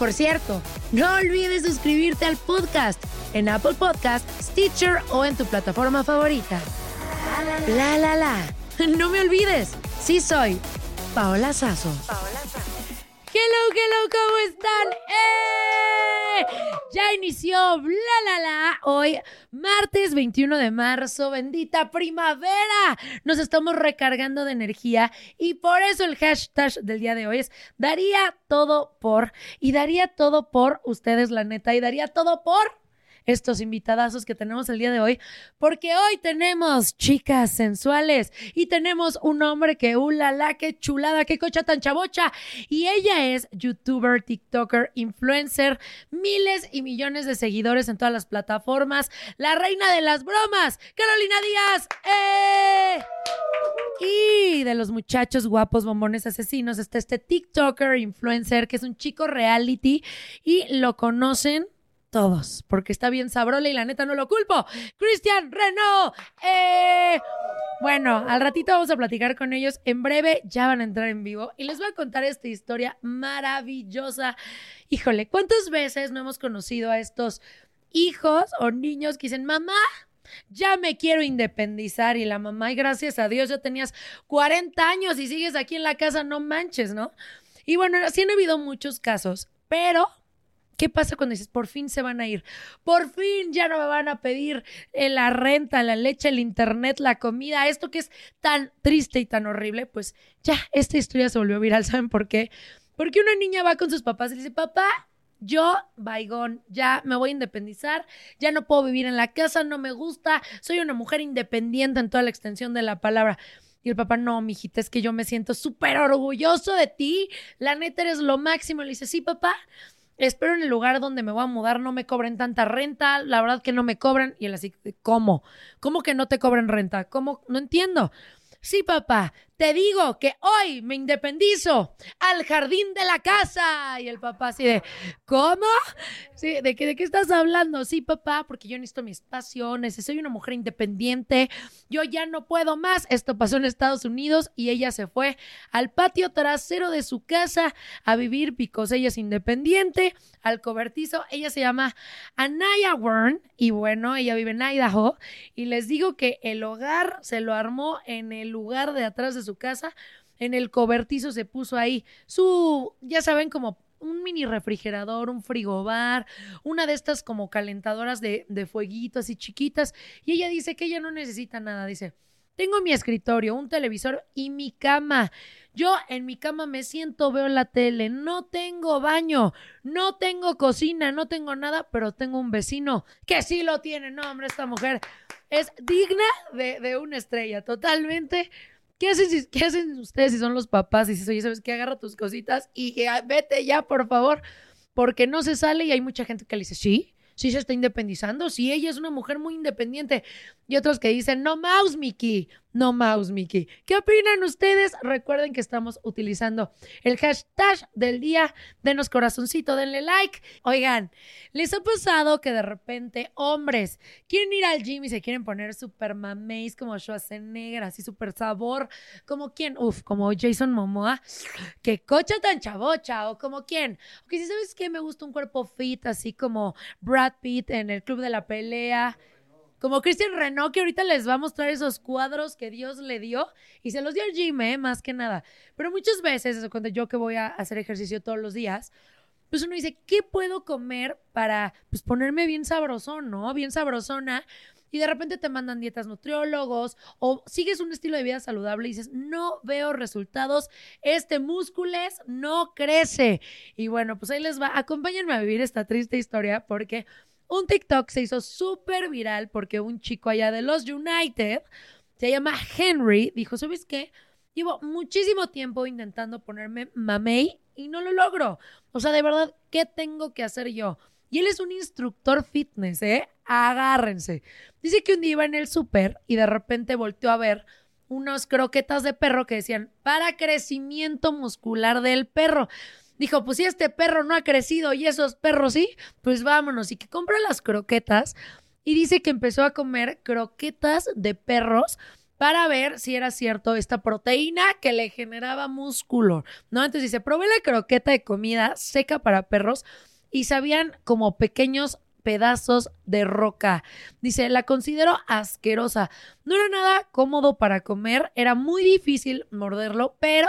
Por cierto, no olvides suscribirte al podcast en Apple Podcast, Stitcher o en tu plataforma favorita. La la la. No me olvides, sí soy Paola Sazo. Hello, hello, ¿cómo están? ¡Eh! Ya inició Bla La La hoy, martes 21 de marzo, bendita primavera. Nos estamos recargando de energía y por eso el hashtag del día de hoy es daría todo por y daría todo por ustedes, la neta, y daría todo por estos invitadazos que tenemos el día de hoy, porque hoy tenemos chicas sensuales y tenemos un hombre que, ula, la, qué chulada, qué cocha tan chabocha. Y ella es youtuber, tiktoker, influencer, miles y millones de seguidores en todas las plataformas, la reina de las bromas, Carolina Díaz. ¡Eh! Y de los muchachos guapos, bombones asesinos, está este TikToker, influencer, que es un chico reality y lo conocen todos, porque está bien sabrola y la neta no lo culpo. Cristian Renault. Eh, bueno, al ratito vamos a platicar con ellos. En breve ya van a entrar en vivo y les voy a contar esta historia maravillosa. Híjole, ¿cuántas veces no hemos conocido a estos hijos o niños que dicen, mamá, ya me quiero independizar y la mamá, y gracias a Dios ya tenías 40 años y sigues aquí en la casa, no manches, ¿no? Y bueno, sí han habido muchos casos, pero ¿Qué pasa cuando dices, por fin se van a ir? Por fin ya no me van a pedir eh, la renta, la leche, el internet, la comida, esto que es tan triste y tan horrible. Pues ya, esta historia se volvió viral. ¿Saben por qué? Porque una niña va con sus papás y le dice, papá, yo, baigón, ya me voy a independizar, ya no puedo vivir en la casa, no me gusta, soy una mujer independiente en toda la extensión de la palabra. Y el papá, no, mijita, es que yo me siento súper orgulloso de ti, la neta eres lo máximo. Le dice, sí, papá, espero en el lugar donde me voy a mudar no me cobren tanta renta, la verdad que no me cobran. Y él así, ¿cómo? ¿Cómo que no te cobren renta? ¿Cómo? No entiendo. Sí, papá, te digo que hoy me independizo al jardín de la casa. Y el papá así de, ¿cómo? Sí, ¿de qué, ¿de qué estás hablando? Sí, papá, porque yo necesito mi espacio, soy una mujer independiente, yo ya no puedo más. Esto pasó en Estados Unidos y ella se fue al patio trasero de su casa a vivir because ella es independiente, al cobertizo. Ella se llama Anaya Wern y bueno, ella vive en Idaho y les digo que el hogar se lo armó en el lugar de atrás de su casa, en el cobertizo se puso ahí su, ya saben, como un mini refrigerador, un frigobar, una de estas como calentadoras de, de fueguito así chiquitas. Y ella dice que ella no necesita nada, dice. Tengo mi escritorio, un televisor y mi cama. Yo en mi cama me siento, veo la tele, no tengo baño, no tengo cocina, no tengo nada, pero tengo un vecino que sí lo tiene. No, hombre, esta mujer es digna de, de una estrella, totalmente. ¿Qué hacen, si- ¿Qué hacen ustedes si son los papás y dices, oye, ¿sabes qué? Agarra tus cositas y que ah, vete ya, por favor, porque no se sale y hay mucha gente que le dice, sí, sí se está independizando, sí, ella es una mujer muy independiente. Y otros que dicen, no mouse, Mickey, no mouse, Mickey. ¿Qué opinan ustedes? Recuerden que estamos utilizando el hashtag del día. Denos corazoncito, denle like. Oigan, ¿les ha pasado que de repente hombres quieren ir al gym y se quieren poner super mameis como Schwarzenegger, así super sabor? ¿Como quién? Uf, como Jason Momoa. ¡Qué cocha tan chavocha! ¿O como quién? O que si sabes que me gusta un cuerpo fit, así como Brad Pitt en el Club de la Pelea. Como Christian Renault, que ahorita les va a mostrar esos cuadros que Dios le dio y se los dio al gym, ¿eh? más que nada. Pero muchas veces, cuando yo que voy a hacer ejercicio todos los días, pues uno dice, ¿qué puedo comer para pues, ponerme bien sabrosón, ¿no? Bien sabrosona. Y de repente te mandan dietas nutriólogos o sigues un estilo de vida saludable y dices, no veo resultados, este múscules no crece. Y bueno, pues ahí les va, acompáñenme a vivir esta triste historia porque un TikTok se hizo súper viral porque un chico allá de los United, se llama Henry, dijo, ¿sabes qué? Llevo muchísimo tiempo intentando ponerme mamey y no lo logro. O sea, de verdad, ¿qué tengo que hacer yo? Y él es un instructor fitness, ¿eh? Agárrense. Dice que un día iba en el súper y de repente volteó a ver unas croquetas de perro que decían para crecimiento muscular del perro. Dijo, pues si este perro no ha crecido y esos perros sí, pues vámonos. Y que compra las croquetas y dice que empezó a comer croquetas de perros para ver si era cierto esta proteína que le generaba músculo, ¿no? Entonces dice, probé la croqueta de comida seca para perros y sabían como pequeños pedazos de roca. Dice, la considero asquerosa. No era nada cómodo para comer, era muy difícil morderlo, pero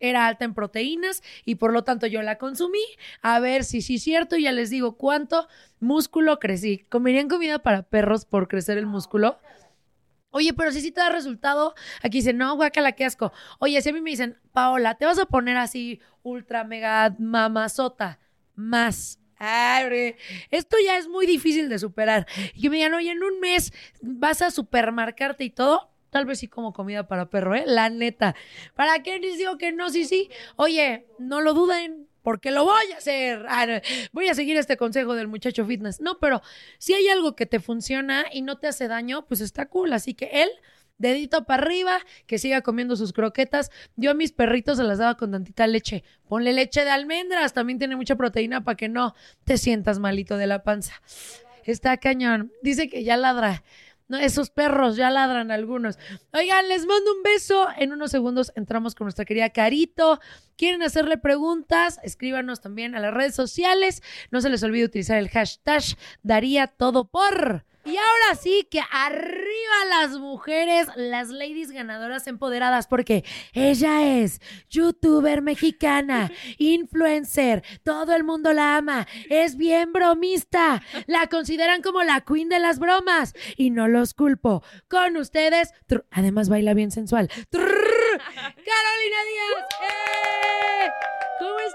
era alta en proteínas y por lo tanto yo la consumí. A ver si sí es cierto, ya les digo cuánto músculo crecí. ¿Comerían comida para perros por crecer el músculo? Oye, pero si sí te da resultado, aquí dicen, no, guacala, qué asco. Oye, si a mí me dicen, Paola, te vas a poner así ultra mega mamazota, más. Ay, esto ya es muy difícil de superar. Y que me digan, oye, en un mes vas a supermarcarte y todo. Tal vez sí como comida para perro, ¿eh? La neta. ¿Para qué les digo que no? Sí, sí. Oye, no lo duden, porque lo voy a hacer. Ah, voy a seguir este consejo del muchacho fitness. No, pero si hay algo que te funciona y no te hace daño, pues está cool. Así que él, dedito para arriba, que siga comiendo sus croquetas. Yo a mis perritos se las daba con tantita leche. Ponle leche de almendras, también tiene mucha proteína para que no te sientas malito de la panza. Está cañón. Dice que ya ladra. No, esos perros ya ladran algunos. Oigan, les mando un beso. En unos segundos entramos con nuestra querida Carito. ¿Quieren hacerle preguntas? Escríbanos también a las redes sociales. No se les olvide utilizar el hashtag Daría Todo Por. Y ahora sí que arriba las mujeres, las ladies ganadoras empoderadas, porque ella es youtuber mexicana, influencer, todo el mundo la ama, es bien bromista, la consideran como la queen de las bromas y no los culpo. Con ustedes, además baila bien sensual. Carolina Díaz. ¡Eh!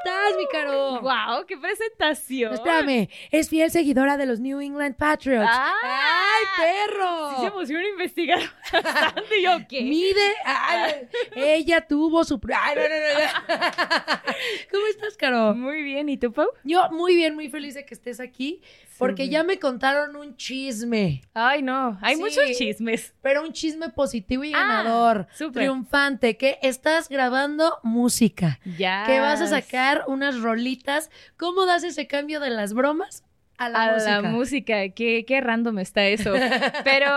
¿Cómo estás, mi Caro? ¡Wow! ¡Qué presentación! Espérame, es fiel seguidora de los New England Patriots. ¡Ah! ¡Ay, perro! Sí se emociona investigar bastante. ¿Y yo qué? Mide, ay, ella tuvo su. Ay, no, no, no. ¿Cómo estás, Caro? Muy bien. ¿Y tú, Pau? Yo muy bien, muy feliz de que estés aquí, porque ya me contaron un chisme, Ay, no. Hay Sí. muchos chismes. pero un chisme positivo y Ah, ganador, súper. triunfante, que estás grabando música, Ya. que vas a sacar unas rolitas. ¿Cómo das ese cambio de las bromas a la a música? la música. Qué, qué random está eso. Pero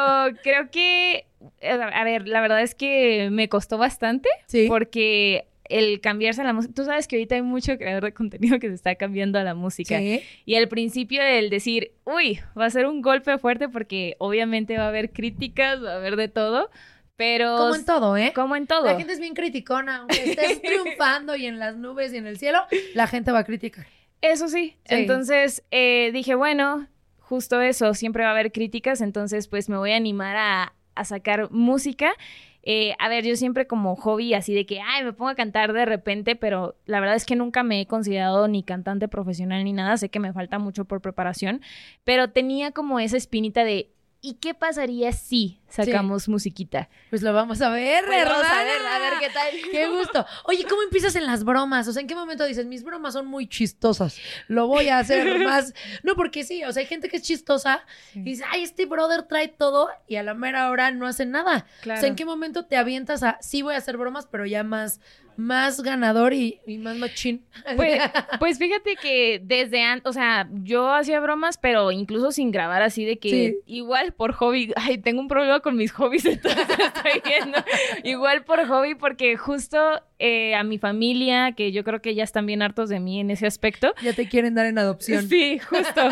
creo que, eh, a ver, la verdad es que me costó bastante Sí. porque el cambiarse a la música, tú sabes que ahorita hay mucho creador de contenido que se está cambiando a la música. Sí. Y al principio el decir, uy, va a ser un golpe fuerte porque obviamente va a haber críticas, va a haber de todo, pero... Como en todo, ¿eh? Como en todo. La gente es bien criticona, aunque estés triunfando y en las nubes y en el cielo, la gente va a criticar. Eso sí. Sí. Entonces eh, dije, bueno, justo eso, siempre va a haber críticas, entonces pues me voy a animar a, a sacar música. Eh, a ver, yo siempre como hobby así de que, ay, me pongo a cantar de repente, pero la verdad es que nunca me he considerado ni cantante profesional ni nada, sé que me falta mucho por preparación, pero tenía como esa espinita de, ¿y qué pasaría si sacamos musiquita? Pues lo vamos a ver, Pues vamos a ver, a ver qué tal. Qué gusto. Oye, ¿cómo empiezas en las bromas? O sea, ¿en qué momento dices, mis bromas son muy chistosas? Lo voy a hacer más. No, porque sí, o sea, hay gente que es chistosa y dice, ay, este brother trae todo y a la mera hora no hace nada. Claro. O sea, ¿en qué momento te avientas a, sí voy a hacer bromas, pero ya más, más ganador y, y más machín? Pues, pues fíjate que desde antes, o sea, yo hacía bromas, pero incluso sin grabar así de que Sí. igual por hobby, ay, tengo un problema con mis hobbies, entonces estoy viendo. Igual por hobby, porque justo eh, a mi familia, que yo creo que ya están bien hartos de mí en ese aspecto. ya te quieren dar en adopción. Sí, justo.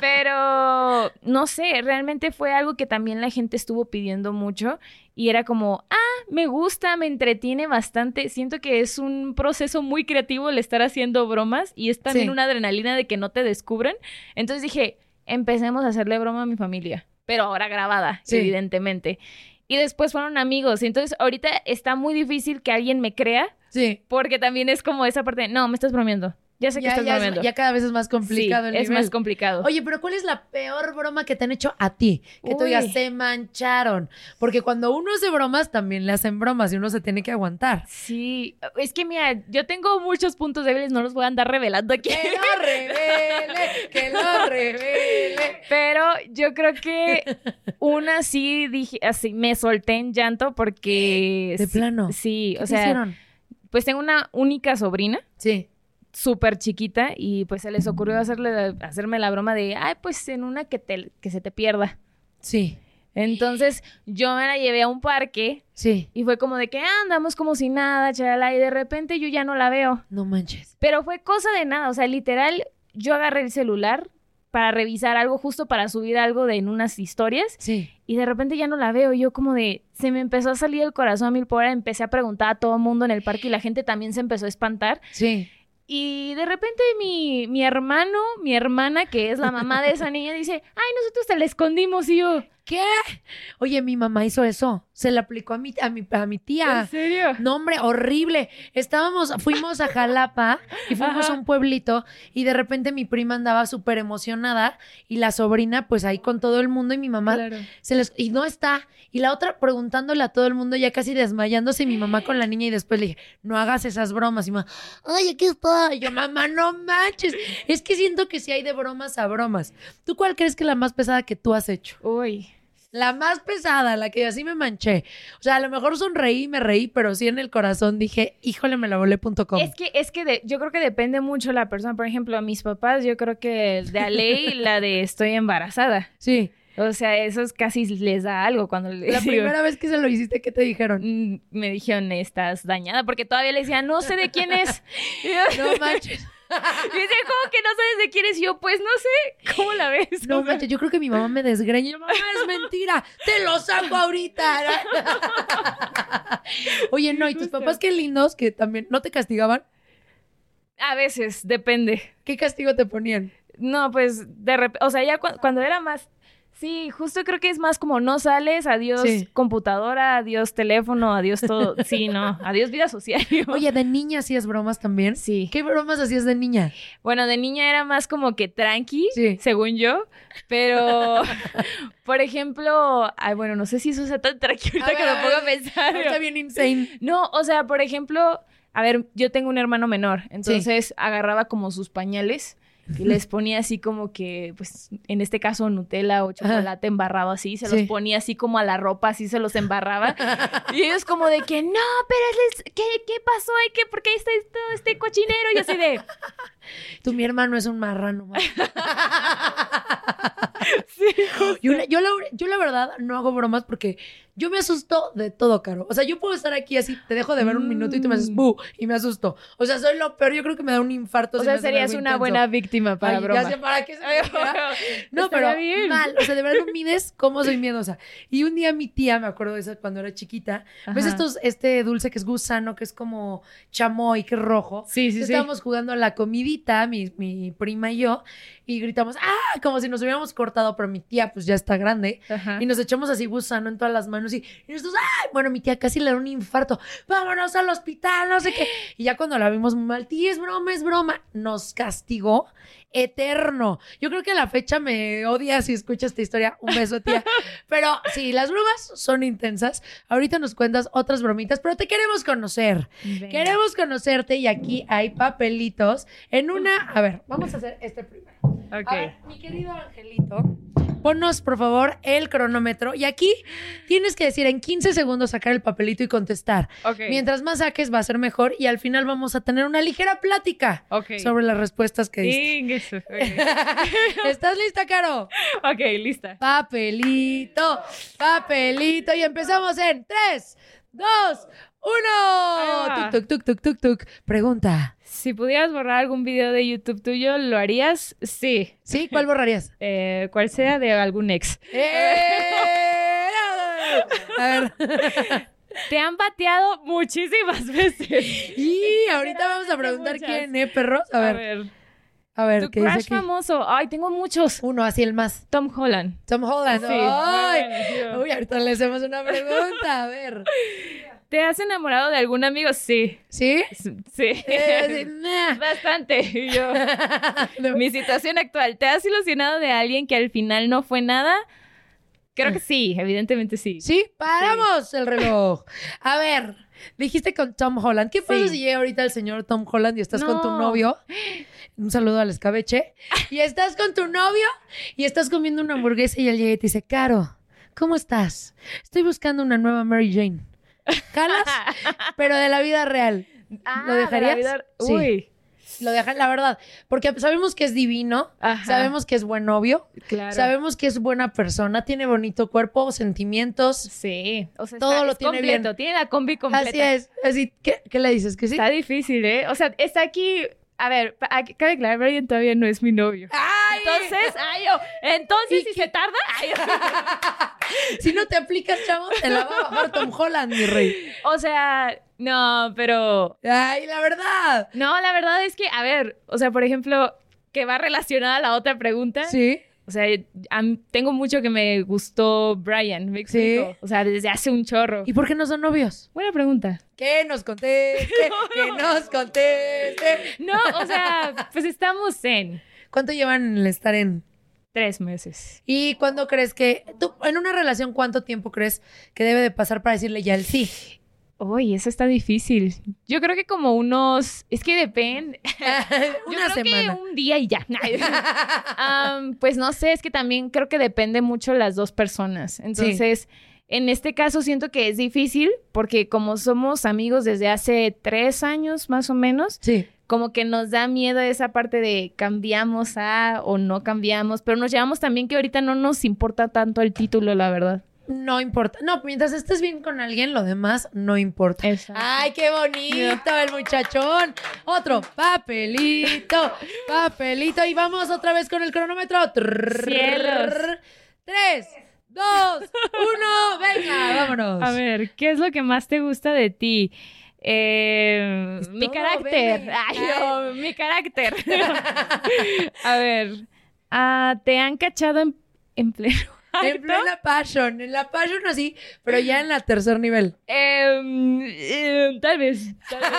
Pero no sé, realmente fue algo que también la gente estuvo pidiendo mucho y era como, ah, me gusta, me entretiene bastante. Siento que es un proceso muy creativo el estar haciendo bromas y es también Sí. una adrenalina de que no te descubren. Entonces dije, empecemos a hacerle broma a mi familia, pero ahora grabada, Sí. evidentemente. Y después fueron amigos. Entonces ahorita está muy difícil que alguien me crea Sí. porque también es como esa parte de, no, me estás bromeando. Ya sé que Ya, estás ya, es- ya cada vez es más complicado Sí, el es nivel. más complicado. Oye, pero ¿cuál es la peor broma que te han hecho a ti? Que tú digas, se mancharon. Porque cuando uno hace bromas, también le hacen bromas y uno se tiene que aguantar. Sí, es que mira, yo tengo muchos puntos débiles, no los voy a andar revelando aquí. Que lo revele, que lo revele. Pero yo creo que una sí dije, así me solté en llanto porque De plano. Sí, ¿Qué o te sea, hicieron? pues tengo una única sobrina Sí. Súper chiquita y pues se les ocurrió hacerle hacerme la broma de, "Ay, pues en una que te que se te pierda." Sí. Entonces, yo me la llevé a un parque Sí. y fue como de que ah, andamos como si nada, chalala, y de repente yo ya no la veo. No manches. Pero fue cosa de nada, o sea, literal, yo agarré el celular para revisar algo justo para subir algo de en unas historias Sí. y de repente ya no la veo. Yo como de, se me empezó a salir el corazón a mil por hora, empecé a preguntar a todo el mundo en el parque y la gente también se empezó a espantar. Sí. Y de repente mi, mi hermano, mi hermana, que es la mamá de esa niña, dice, ay, nosotros te la escondimos y yo, ¿Qué? Oye, mi mamá hizo eso. Se la aplicó a mi, a mi, a mi tía. ¿en serio? No, hombre, horrible. Estábamos, fuimos a Jalapa y fuimos Ajá. a un pueblito y de repente mi prima andaba súper emocionada y la sobrina pues ahí con todo el mundo y mi mamá Claro. se les y no está y la otra preguntándole a todo el mundo ya casi desmayándose y mi mamá con la niña y después le dije no hagas esas bromas y mamá ay aquí está y yo mamá no manches es que siento que sí hay de bromas a bromas ¿tú cuál crees que es la más pesada que tú has hecho? Uy. La más pesada, la que así me manché. O sea, a lo mejor sonreí y me reí, pero sí en el corazón dije, híjole, me la volé.com. Es que, es que de- yo creo que depende mucho la persona. Por ejemplo, a mis papás, yo creo que de a ley la de estoy embarazada. Sí. O sea, eso es casi les da algo cuando les La digo- primera vez que se lo hiciste, ¿qué te dijeron? Mm, me dijeron, estás dañada, porque todavía le decía, no sé de quién es. No manches. y dice, ¿cómo que no sabes de quién es? Y yo, pues no sé, ¿cómo la ves? No yo creo que mi mamá me desgreña. Yo, mamá, es mentira. Te lo saco ahorita. Oye, no, y tus papás qué lindos que también no te castigaban. A veces, depende. ¿Qué castigo te ponían? No, pues de repente, o sea, ya cu- cuando era más... Sí, justo creo que es más como no sales, adiós Sí. computadora, adiós teléfono, adiós todo. Sí, no, adiós vida social. Oye, de niña hacías bromas también. Sí. ¿Qué bromas hacías de niña? Bueno, de niña era más como que tranqui, Sí. según yo, pero, por ejemplo, ay, bueno, no sé si eso sea tan tranqui ahorita A que ver, me pongo a pensar. Está bien insane. No, o sea, por ejemplo, a ver, yo tengo un hermano menor, entonces agarraba como sus pañales y les ponía así como que, pues, en este caso Nutella o chocolate embarrado así, se Sí. los ponía así como a la ropa, así se los embarraba. y ellos como de que, no, pero es, ¿qué, qué pasó? ¿Y ¿Qué, ¿Por qué está todo este cochinero? Y así de, Tú, mi hermano es un marrano. sí, Yo, la- yo, la, yo la verdad no hago bromas porque yo me asusto de todo, Caro. O sea, yo puedo estar aquí así, te dejo de ver un minuto y tú me haces Mm. "Bu", y me asusto. O sea, soy lo peor. Yo creo que me da un infarto. O si sea, serías una intenso. buena víctima para Ay, broma. Ya sé para qué se me. No, pero bien. mal. O sea, de verdad no mides cómo soy miedosa. Y un día mi tía, me acuerdo de eso cuando era chiquita, ¿ves estos, este dulce que es gusano, que es como chamoy, que es rojo? Sí, sí, sí. Estábamos jugando a la comidita, mi, mi prima y yo, y gritamos, ¡ah! Como si nos hubiéramos cortado, pero mi tía pues ya está grande. Ajá. Y nos echamos así gusano en todas las manos y, y nosotros, ¡ay! Bueno, mi tía casi le da un infarto. Vámonos al hospital, no sé qué. Y ya cuando la vimos mal, tía, es broma, es broma. Nos castigó eterno. Yo creo que a la fecha me odia si escucha esta historia. Un beso, tía. Pero sí, las bromas son intensas. Ahorita nos cuentas otras bromitas, pero te queremos conocer. Venga. Queremos conocerte y aquí hay papelitos. En una, a ver, vamos a hacer este primero. Ok. A ver, mi querido Angelito, ponnos por favor el cronómetro y aquí tienes que decir en 15 segundos sacar el papelito y contestar. Mientras más saques va a ser mejor y al final vamos a tener una ligera plática sobre las respuestas que diste. ¿Estás lista, Caro? ok, lista. Papelito, papelito y empezamos en 3, 2, 1. va. Tuk, tuk, tuk, tuk, tuk. Pregunta. Si pudieras borrar algún video de YouTube tuyo, ¿lo harías? Sí. ¿Sí? ¿Cuál borrarías? Eh, ¿Cuál sea de algún ex? ¡Eh! A ver. Te han bateado muchísimas veces. Y ahorita vamos a preguntar Muchas. quién, ¿eh, perros? A A ver, ver. a ver, Tu ¿qué dice crush aquí? famoso. Ay, tengo muchos. Uno, así el más. Tom Holland. Tom Holland. Sí, ¡Ay! Uy, ahorita le hacemos una pregunta. A ver. ¿Te has enamorado de algún amigo? Sí. ¿Sí? Sí. Eh, nah. Bastante. Y yo. Mi situación actual. ¿Te has ilusionado de alguien que al final no fue nada? Creo que sí, evidentemente sí. Sí, paramos el reloj. A ver, dijiste con Tom Holland. ¿Qué pasa Sí. si llega ahorita el señor Tom Holland y estás con tu No. novio? Un saludo al escabeche. Y estás con tu novio y estás comiendo una hamburguesa y él llega y te dice, Caro, ¿cómo estás? Estoy buscando una nueva Mary Jane. ¿Jalas? Pero de la vida real. Ah, ¿Lo de la dejarías? vida- Sí. Uy. Lo dejan, la verdad. Porque sabemos que es divino, Ajá. sabemos que es buen novio, Claro. sabemos que es buena persona, tiene bonito cuerpo, sentimientos. Sí. O sea, Todo está- lo tiene completo, bien. Tiene la combi completa. Así es. Así, ¿qué, qué le dices? ¿Que sí? Está difícil, ¿eh? O sea, está aquí. A ver, cabe aclarar, Brian todavía no es mi novio. ¡Ay! Entonces, ay, yo, entonces, si se tarda, ay, Si no te aplicas, chavo, te la va a bajar Tom Holland, mi rey. o sea, no, pero Ay, la verdad. no, la verdad es que, a ver, o sea, por ejemplo, que va relacionada a la otra pregunta. Sí. O sea, tengo mucho que me gustó Brian, me Sí. explico. O sea, desde hace un chorro. ¿Y por qué no son novios? Buena pregunta. Que nos conteste, que nos conteste. No, o sea, pues estamos en ¿Cuánto llevan el estar en? tres meses. ¿Y cuándo crees que, tú, en una relación, cuánto tiempo crees que debe de pasar para decirle ya el sí? Uy, eso está difícil. Yo creo que como unos, es que depende. Yo una creo semana. que un día y ya. Am, pues no sé, es que también creo que depende mucho las dos personas. Entonces, en este caso siento que es difícil porque como somos amigos desde hace tres años más o menos, Sí. como que nos da miedo esa parte de cambiamos a o no cambiamos, pero nos llevamos también que ahorita no nos importa tanto el título, la verdad. No importa. No, mientras estés bien con alguien, lo demás no importa. Exacto. ¡Ay, qué bonito el muchachón! Otro papelito, papelito. Y vamos otra vez con el cronómetro. Cielos. Tres, dos, uno. Venga, vámonos. A ver, ¿qué es lo que más te gusta de ti? Eh, Es mi carácter. Ay, no, mi carácter. A ver, ah, ¿te han cachado en, en pleno En plena passion, en la passion así, pero ya en la tercer nivel. Em, tal vez, tal vez,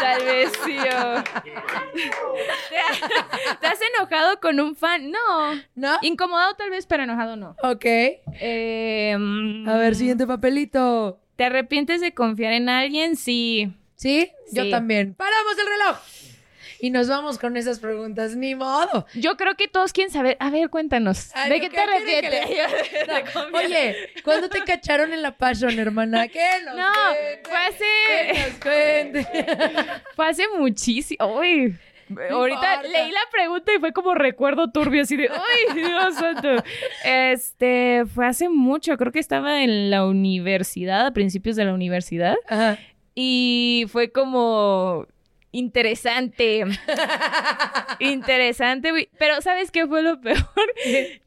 tal vez sí. o- ¿Te, te has enojado con un fan? No. ¿No? Incomodado tal vez, pero enojado no. Ok. Em, A ver, siguiente papelito. ¿Te arrepientes de confiar en alguien? Sí. ¿Sí? Yo también. ¡Paramos el reloj! Y nos vamos con esas preguntas. Ni modo. Yo creo que todos quieren saber. A ver, cuéntanos. Ay, ¿De ¿yo qué qué te que arrepientes? No. Oye, ¿cuándo te cacharon en la passion, hermana? ¿Qué nos No, cuente? fue hace- Que nos cuente. Fue hace muchísimo. Uy. Ahorita importa. leí la pregunta y fue como recuerdo turbio, así de, ¡ay, Dios santo! Este, fue hace mucho, creo que estaba en la universidad, a principios de la universidad, Ajá. y fue como interesante. interesante, güey. Pero ¿sabes qué fue lo peor?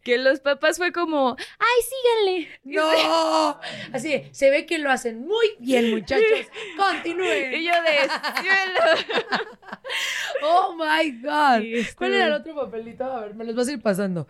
que los papás fue como, ¡ay, síganle! No, así, se ve que lo hacen muy bien, muchachos. Continúen. Y yo de cielo. Oh my God. Sí, ¿Cuál era el otro papelito? A ver, me los vas a ir pasando.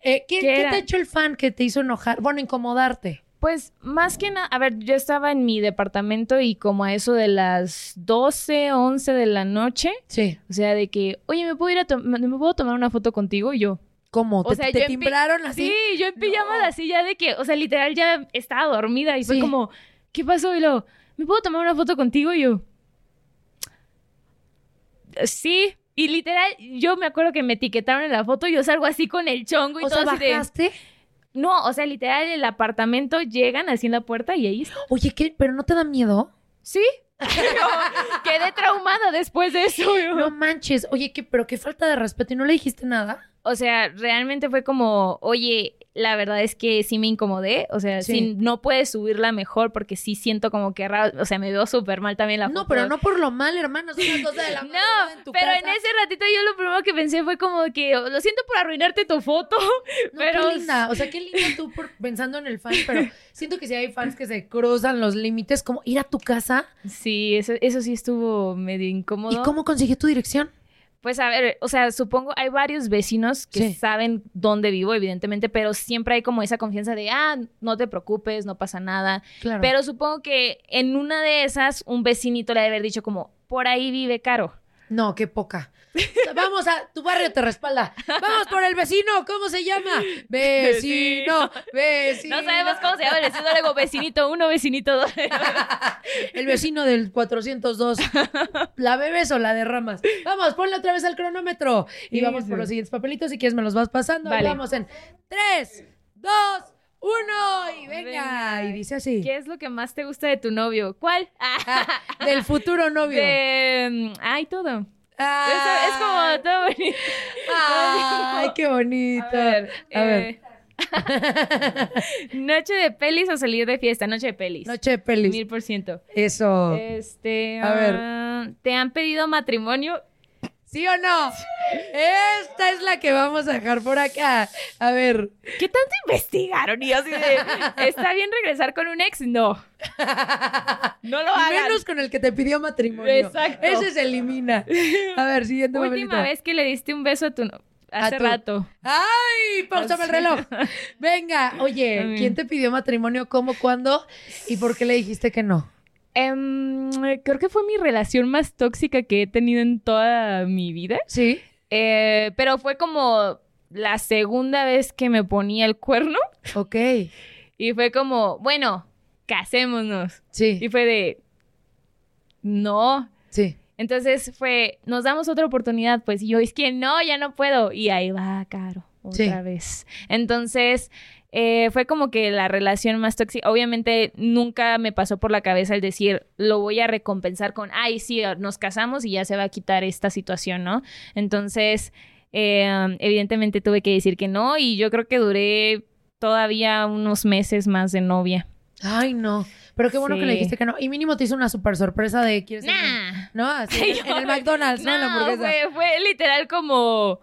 Eh, ¿qué, ¿Qué qué era? te ha hecho el fan que te hizo enojar? Bueno, incomodarte. Pues más que nada, a ver, yo estaba en mi departamento y como a eso de las 12, 11 de la noche, Sí. o sea, de que, oye, ¿me puedo ir a me puedo tomar una foto contigo? Y yo, ¿Cómo? O ¿Te, sea, te timbraron así? Sí, yo en pijama así ya de que, o sea, literal ya estaba dormida y fue Sí. como, ¿qué pasó? Y luego, ¿me puedo tomar una foto contigo? Y yo, sí. Y literal, yo me acuerdo que me etiquetaron en la foto y yo salgo así con el chongo y O todo sea, así de- bajaste. No, o sea, literal, el apartamento llegan así en la puerta y ahí está. Oye, ¿qué? ¿Pero no te da miedo? Sí. Quedé traumada después de eso. No manches. Oye, ¿qué? ¿Pero qué falta de respeto? ¿Y no le dijiste nada? O sea, realmente fue como, oye, la verdad es que sí me incomodé. O sea, Sí. si no puedes subirla mejor porque sí siento como que raro. O sea, me veo súper mal también la No, foto. pero no por lo mal, hermano. Es una cosa de la madrugada en No, tu pero casa. en ese ratito yo lo primero que pensé fue como que lo siento por arruinarte tu foto, No, pero qué linda. O sea, qué linda tú por, pensando en el fan, pero siento que si hay fans que se cruzan los límites, como ir a tu casa. sí, eso, eso sí estuvo medio incómodo. ¿Y cómo consiguió tu dirección? Pues a ver, o sea, supongo hay varios vecinos que Sí. saben dónde vivo, evidentemente, pero siempre hay como esa confianza de, ah, no te preocupes, no pasa nada. Claro. Pero supongo que en una de esas, un vecinito le debe haber dicho como, por ahí vive Caro. No, qué poca. Vamos a, tu barrio te respalda. Vamos por el vecino, ¿cómo se llama? Vecino, vecino. No sabemos cómo se llama el vecino, luego vecinito uno, vecinito dos. El vecino del 402. ¿La bebes o la derramas? Vamos, ponle otra vez al cronómetro. Y Sí, vamos sí. por los siguientes papelitos. Si quieres, me los vas pasando. Vale. Vamos en 3, 2, 1 y venga. Venga. Y dice así. ¿Qué es lo que más te gusta de tu novio? ¿Cuál? Ah, del futuro novio. De... mm, Ay, todo. Ah. Es como todo bonito. Ay, qué bonito. A ver. A ver. eh, Noche de pelis o salir de fiesta. Noche de pelis. Noche de pelis. Mil por ciento. Eso. Este. A ver. ah, ¿Te han pedido matrimonio? ¿Sí o no? Esta es la que vamos a dejar por acá. A ver. ¿Qué tanto investigaron? Y yo así de. ¿Está bien regresar con un ex? No. No lo hagan. menos con el que te pidió matrimonio. Exacto. Ese se elimina. A ver, siguiente Última vez que le diste un beso a tu no- Hace rato. ¡Ay! Pausame el reloj. Venga, oye. ¿quién te pidió matrimonio? ¿Cómo? ¿Cuándo? ¿Y por qué le dijiste que no? Em, creo que fue mi relación más tóxica que he tenido en toda mi vida. ¿Sí? Eh, pero fue como la segunda vez que me ponía el cuerno. Ok. Y fue como, bueno, casémonos. Sí. Y fue de, no. Sí. Entonces fue, nos damos otra oportunidad, pues. Y yo, es que no, ya no puedo. Y ahí va, Caro, Sí. otra vez. Entonces, eh, fue como que la relación más tóxica. Obviamente, nunca me pasó por la cabeza el decir, lo voy a recompensar con, ay, sí, nos casamos y ya se va a quitar esta situación, ¿no? Entonces, eh, evidentemente tuve que decir que no. Y yo creo que duré todavía unos meses más de novia. Ay, no. Pero qué bueno que le dijiste que no. Y mínimo te hizo una super sorpresa de ¿quieres Nah. ¿No? Así en, el- el McDonald's, ¿no? En la No, hamburguesa. fue, fue literal como,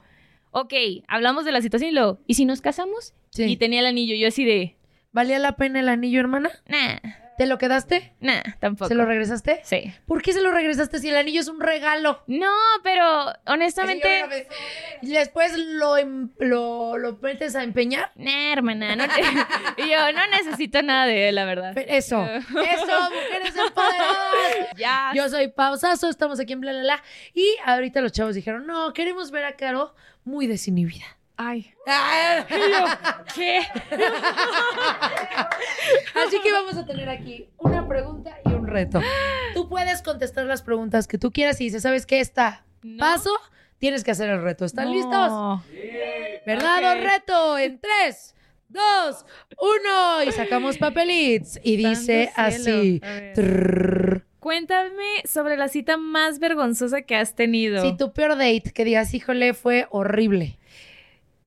ok, hablamos de la situación y lo, ¿y si nos casamos? Sí. Y tenía el anillo, yo así de, ¿Valía la pena el anillo, hermana? nah, ¿Te lo quedaste? nah, tampoco. ¿Se lo regresaste? Sí. ¿Por qué se lo regresaste si el anillo es un regalo? No, pero honestamente, Y después lo, em- lo, lo metes a empeñar. nah, hermana, no te- yo no necesito nada de él, la verdad. Eso, eso, mujeres empoderadas. Ya. Yo soy Pausazo, estamos aquí en Bla La La. Y ahorita los chavos dijeron, no, queremos ver a Caro muy desinhibida. Ay. Ah, ¿Qué? Así que vamos a tener aquí una pregunta y un reto. Tú puedes contestar las preguntas que tú quieras y dices, ¿sabes qué está? No. Paso, tienes que hacer el reto. ¿Están No. listos? ¿Verdad o reto? En tres, dos, uno. Y sacamos papelitos. Y dice cielo. así. Cuéntame sobre la cita más vergonzosa que has tenido. Si tu peor date, que digas, híjole, fue horrible.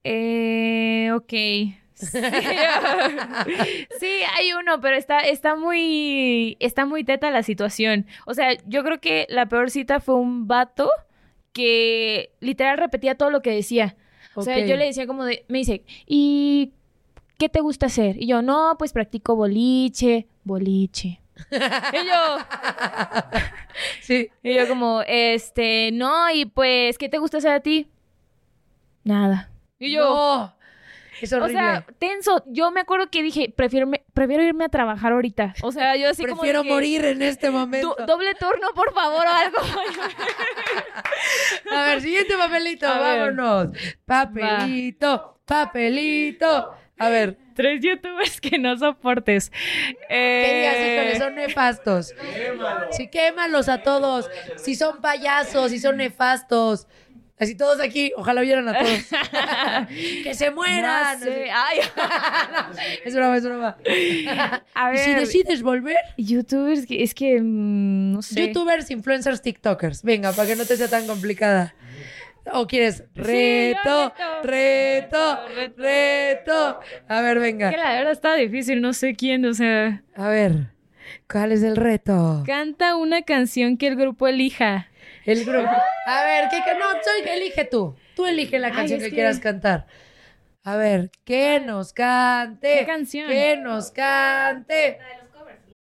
Eh, ok. Sí. Sí, hay uno, pero está, está muy, está muy teta la situación. O sea, yo creo que la peor cita fue un vato que literal repetía todo lo que decía. O sea, yo le decía como de, me dice, ¿y qué te gusta hacer? Y yo, no, pues practico boliche, boliche. y yo, Sí. y yo como, este, no, y pues, ¿qué te gusta hacer a ti? Nada. Y yo, No. Es O sea, tenso. Yo me acuerdo que dije, prefiero, prefiero irme a trabajar ahorita. O sea, yo así como. de Prefiero morir en este momento. "Do- doble turno, por favor, o algo. A ver, siguiente papelito, A ver. vámonos. Papelito, papelito. A ver, Tres youtubers que no soportes. ¿qué digas, Eh, híjole? Son nefastos. Sí, quémalos a todos. Si son payasos, si son nefastos. Así todos aquí, ojalá vieran a todos. que se mueran. no sé. Ay. Es broma, es broma. A Y si ver, decides volver, youtubers, que- es que mm, no sé. youtubers, influencers, tiktokers. Venga, para que no te sea tan complicada. ¿O quieres reto, reto. reto, reto? A ver, Que venga. la verdad está difícil, no sé quién, o sea. A ver, ¿cuál es el reto? Canta una canción que el grupo elija. El grupo. A ver, ¿qué que no? Soy, elige tú. Tú elige la canción que que- quieras cantar. A ver, que nos cante. ¿Qué canción? Que nos cante.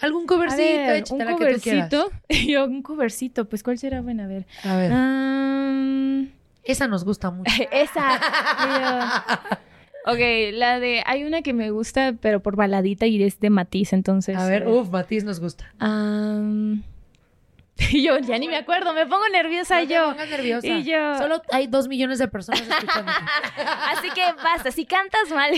¿Algún covercito? ver, Échate un la que tú quieras. covercito. Yo, un covercito, pues ¿cuál será buena? A ver. A ver, esa nos gusta mucho. esa. Yo- ok, la de. Hay una que me gusta, pero por baladita y es de Matiz, entonces. A ver, uff, Matiz nos gusta. Am, yo ya ni me acuerdo, me pongo nerviosa No yo. pongas nerviosa. Y yo. Solo hay dos millones de personas escuchándote. Así que basta, si cantas mal.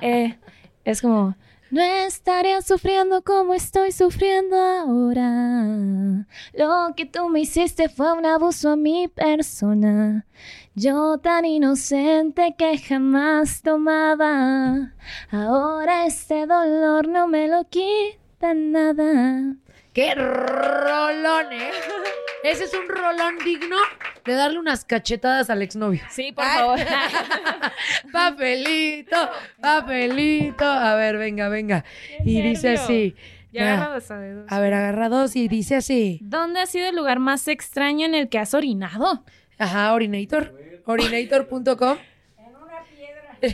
Eh, es como. No estaría sufriendo como estoy sufriendo ahora. Lo que tú me hiciste fue un abuso a mi persona. Yo tan inocente que jamás tomaba. Ahora este dolor no me lo quita nada. ¡Qué rolón, eh! Ese es un rolón digno de darle unas cachetadas al exnovio. Sí, por Ay. favor. Papelito, papelito. A ver, venga, venga. Y dice así. Ya Ya. agarrados a dedos. A ver, agarra dos y dice así. ¿Dónde ha sido el lugar más extraño en el que has orinado? Ajá, Orinator. Orinator.com.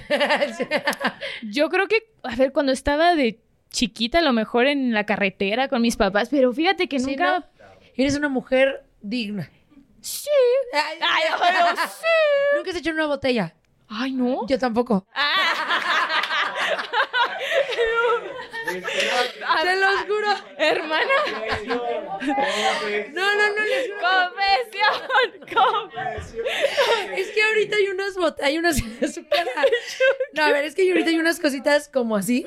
Yo creo que, a ver, cuando estaba de chiquita, a lo mejor en la carretera con mis papás, pero fíjate que Sí, nunca. ¿no? Eres una mujer digna. Sí. Ay, Ay, ay, sí. Nunca has hecho una botella. Ay, no. Yo tampoco. Ah, Te los juro. Hermana. No, no, no. les. Confesión. Confesión. Es que ahorita hay unas botellas, hay unas. No, a ver, es que ahorita hay unas cositas como así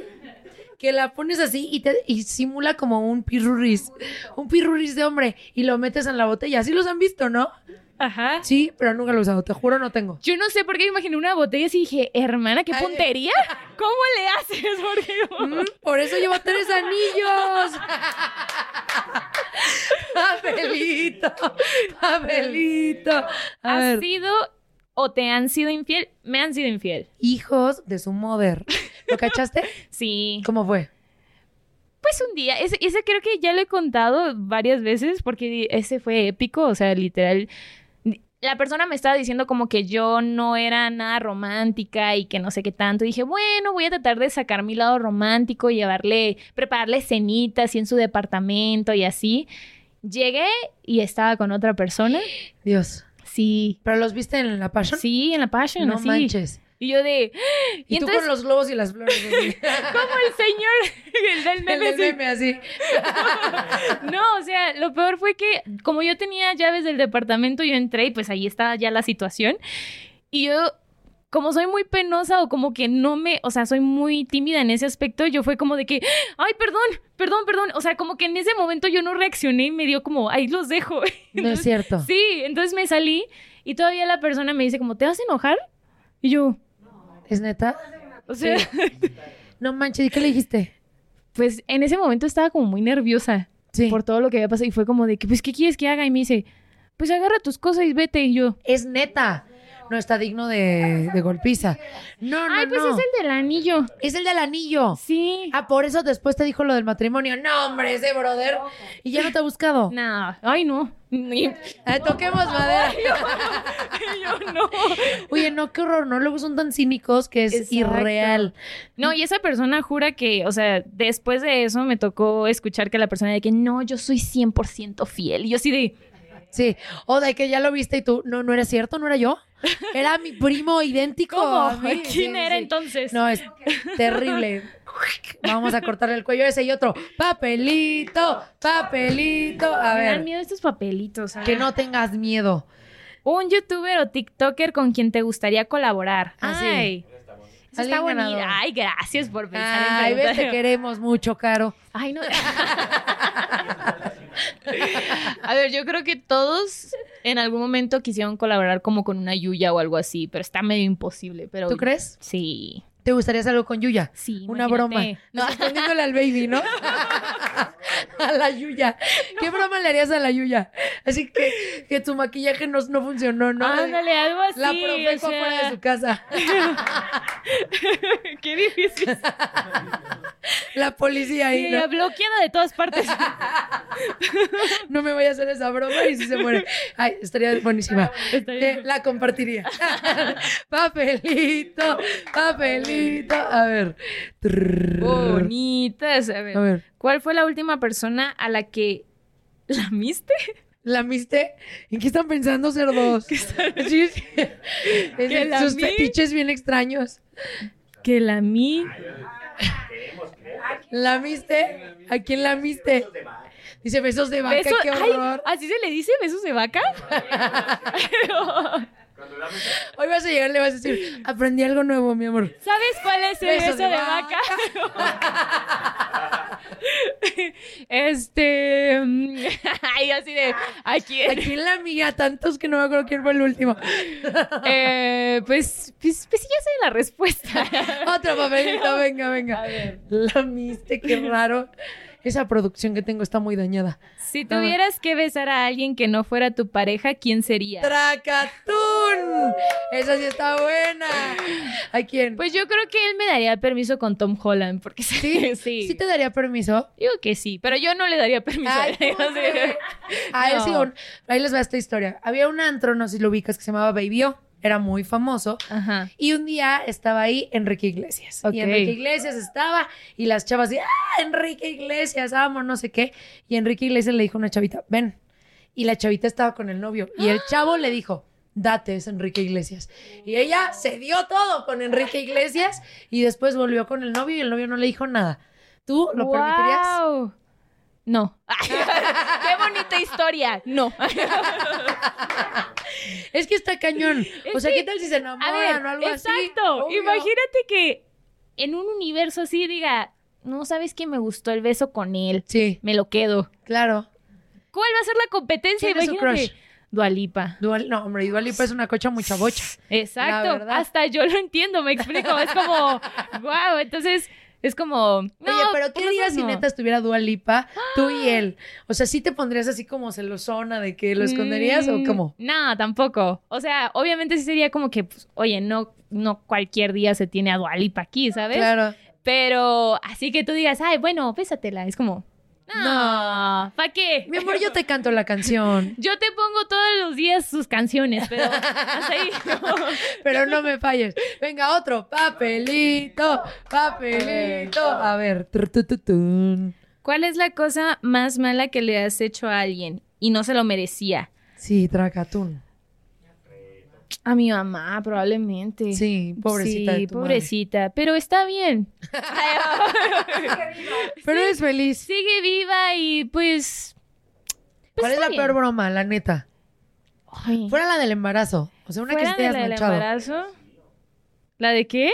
que la pones así y te y simula como un pirurris, un pirurris de hombre y lo metes en la botella. Así los han visto, ¿no? Ajá. Sí, pero nunca lo he usado, te juro no tengo. Yo no sé por qué me imaginé una botella así y dije, hermana, qué puntería. ¿Cómo le haces? Porque Mm, por eso llevo tres anillos. Papelito, papelito. A ¿Has ver, sido o te han sido infiel? Me han sido infiel. hijos de su mother. ¿Lo cachaste? Sí. ¿Cómo fue? Pues un día, ese, ese creo que ya lo he contado varias veces porque ese fue épico, o sea, literal. La persona me estaba diciendo como que yo no era nada romántica y que no sé qué tanto. dije, bueno, voy a tratar de sacar mi lado romántico, llevarle, prepararle cenitas y en su departamento y así. Llegué y estaba con otra persona. Dios. Sí. ¿Pero los viste en la Passion? Sí, en la Passion, No así. manches. Y yo de... Y, Y, tú con los globos y las flores. así. como el señor, el del El del meme así. No, o sea, lo peor fue que como yo tenía llaves del departamento, yo entré y pues ahí estaba ya la situación. Y yo, como soy muy penosa o como que no me, o sea, soy muy tímida en ese aspecto, yo fue como de que, ay, perdón, perdón, perdón. O sea, como que en ese momento yo no reaccioné y me dio como, ahí los dejo. No es cierto. Sí, entonces me salí y todavía la persona me dice como, ¿te vas a enojar? Y yo, ¿Es neta? o sea, No manches, ¿y qué le dijiste? pues en ese momento estaba como muy nerviosa. Sí. por todo lo que había pasado y fue como de que, pues, ¿qué quieres que haga? Y me dice, pues agarra tus cosas y vete. Y yo, Es neta. No está digno de, de golpiza. No, no, ay, pues no. es el del anillo. Es el del anillo. Sí. Ah, por eso después te dijo lo del matrimonio. No, hombre, ese brother. Y ya no te ha buscado. No, ay, no. Ni- Ah, toquemos madera. yo no. Oye, no, qué horror, ¿no? Luego son tan cínicos que es Exacto. irreal. No, y esa persona jura que, o sea, después de eso me tocó escuchar que la persona de que no, yo soy 100% fiel. Y yo así de, Sí. O de que ya lo viste y tú, no, no era cierto, no era yo. Era mi primo idéntico. ¿cómo? a mí. ¿Quién Sí, era sí. entonces? No, es terrible. Vamos a cortarle el cuello ese y otro. Papelito, papelito. A me dan ver, miedo estos papelitos. ah. que no tengas miedo. Un youtuber o TikToker con quien te gustaría colaborar. Ah, sí. Ay. Eso está ganador. Ay, gracias por pensar Ay, en ves, preguntar. te queremos mucho, Caro. Ay, no. A ver, yo creo que todos en algún momento quisieron colaborar como con una Yuya o algo así, pero está medio imposible. Pero ¿Tú crees? Sí. ¿Te gustaría hacer algo con Yuya? Sí, Una imagínate. broma. No. Escondiéndole al baby, ¿no? a la Yuya. ¿Qué broma le harías a la Yuya? Así que, que tu maquillaje no, no funcionó, ¿no? Ándale, algo así. La profeco o sea, afuera de su casa. Qué difícil. La policía ahí, Sí, ¿no? bloqueada de todas partes. No me voy a hacer esa broma y si se muere. Ay, estaría buenísima. Estaría- Eh, la compartiría. papelito, papelito. A ver. Bonitas. A ver. A ver. ¿Cuál fue la última persona a la que lamiste? ¿La viste? ¿En qué están pensando ser dos? Sí, sí. Es ¿Que de la sus fetiches bien extraños. Que lamí. ¿La viste? ¿A quién la viste? Dice besos de vaca, Beso- qué Ay, horror. ¿Así se le dice besos de vaca? Hoy vas a llegar y le vas a decir, aprendí algo nuevo, mi amor. ¿Sabes cuál es el beso de de, vaca? este. mm, Ay, así de. ¿A quién? ¿A quién la mía? Tantos que no me acuerdo quién fue el último. Eh, pues, pues, pues sí, ya sé la respuesta. Otro papelito, venga, venga. La miste, qué raro. Esa producción que tengo está muy dañada. si tuvieras que besar a alguien que no fuera tu pareja, ¿quién sería? ¡Tracatún! Esa sí está buena. ¿A quién? Pues yo creo que él me daría permiso con Tom Holland, porque ¿Sí? sí. ¿Sí te daría permiso? Digo que sí, pero yo no le daría permiso Ay, a él. sí, un- ahí les va esta historia. Había un antro, no sé si lo ubicas, que se llamaba Baby O. Era muy famoso. Ajá. Y un día estaba ahí Enrique Iglesias. Ok. Y Enrique Iglesias estaba y las chavas decían, ¡ah, Enrique Iglesias, amo, no sé qué! Y Enrique Iglesias le dijo a una chavita, ven. Y la chavita estaba con el novio. Y el chavo le dijo, date, es Enrique Iglesias. Y ella se dio todo con Enrique Iglesias y después volvió con el novio y el novio no le dijo nada. ¿Tú lo permitirías? ¡Guau! No. ¡Qué bonita historia! No. Es que está cañón. O sea, que- ¿qué tal si se enamoran ver, o algo así? exacto. Imagínate que en un universo así diga, no sabes que me gustó el beso con él. Sí, Me lo quedo. claro. ¿Cuál va a ser la competencia? ¿Quién es su Imagínate. crush? Dualipa. Dual, no, hombre, y Dua Lipa es una cocha muy chabocha. Exacto. Hasta yo lo entiendo, me explico. Es como, wow. Entonces, es como. Oye, pero ¿qué dirías si neta estuviera Dua Lipa, tú y él? O sea, ¿sí te pondrías así como celosona de que lo esconderías o Mm, cómo? No, tampoco. O sea, obviamente sí sería como que, pues, oye, no, no cualquier día se tiene a Dualipa aquí, ¿sabes? Claro. Pero así que tú digas, ay, bueno, pésatela. Es como, no, ¿para qué? Mi amor, yo te canto la canción, Yo te pongo todos los días sus canciones, pero hasta ahí no. pero no me falles. Venga, otro. Papelito, papelito. A ver. ¿Cuál es la cosa más mala que le has hecho a alguien y no se lo merecía? Sí, tracatún. A mi mamá, probablemente. Sí, pobrecita de Sí, madre. pobrecita. Pero está bien. Pero es feliz. Sigue viva y pues. pues ¿Cuál es la bien. peor broma, la neta? Ay, Fuera la del embarazo. O sea, una que fuera te de la del embarazo. ¿La de qué?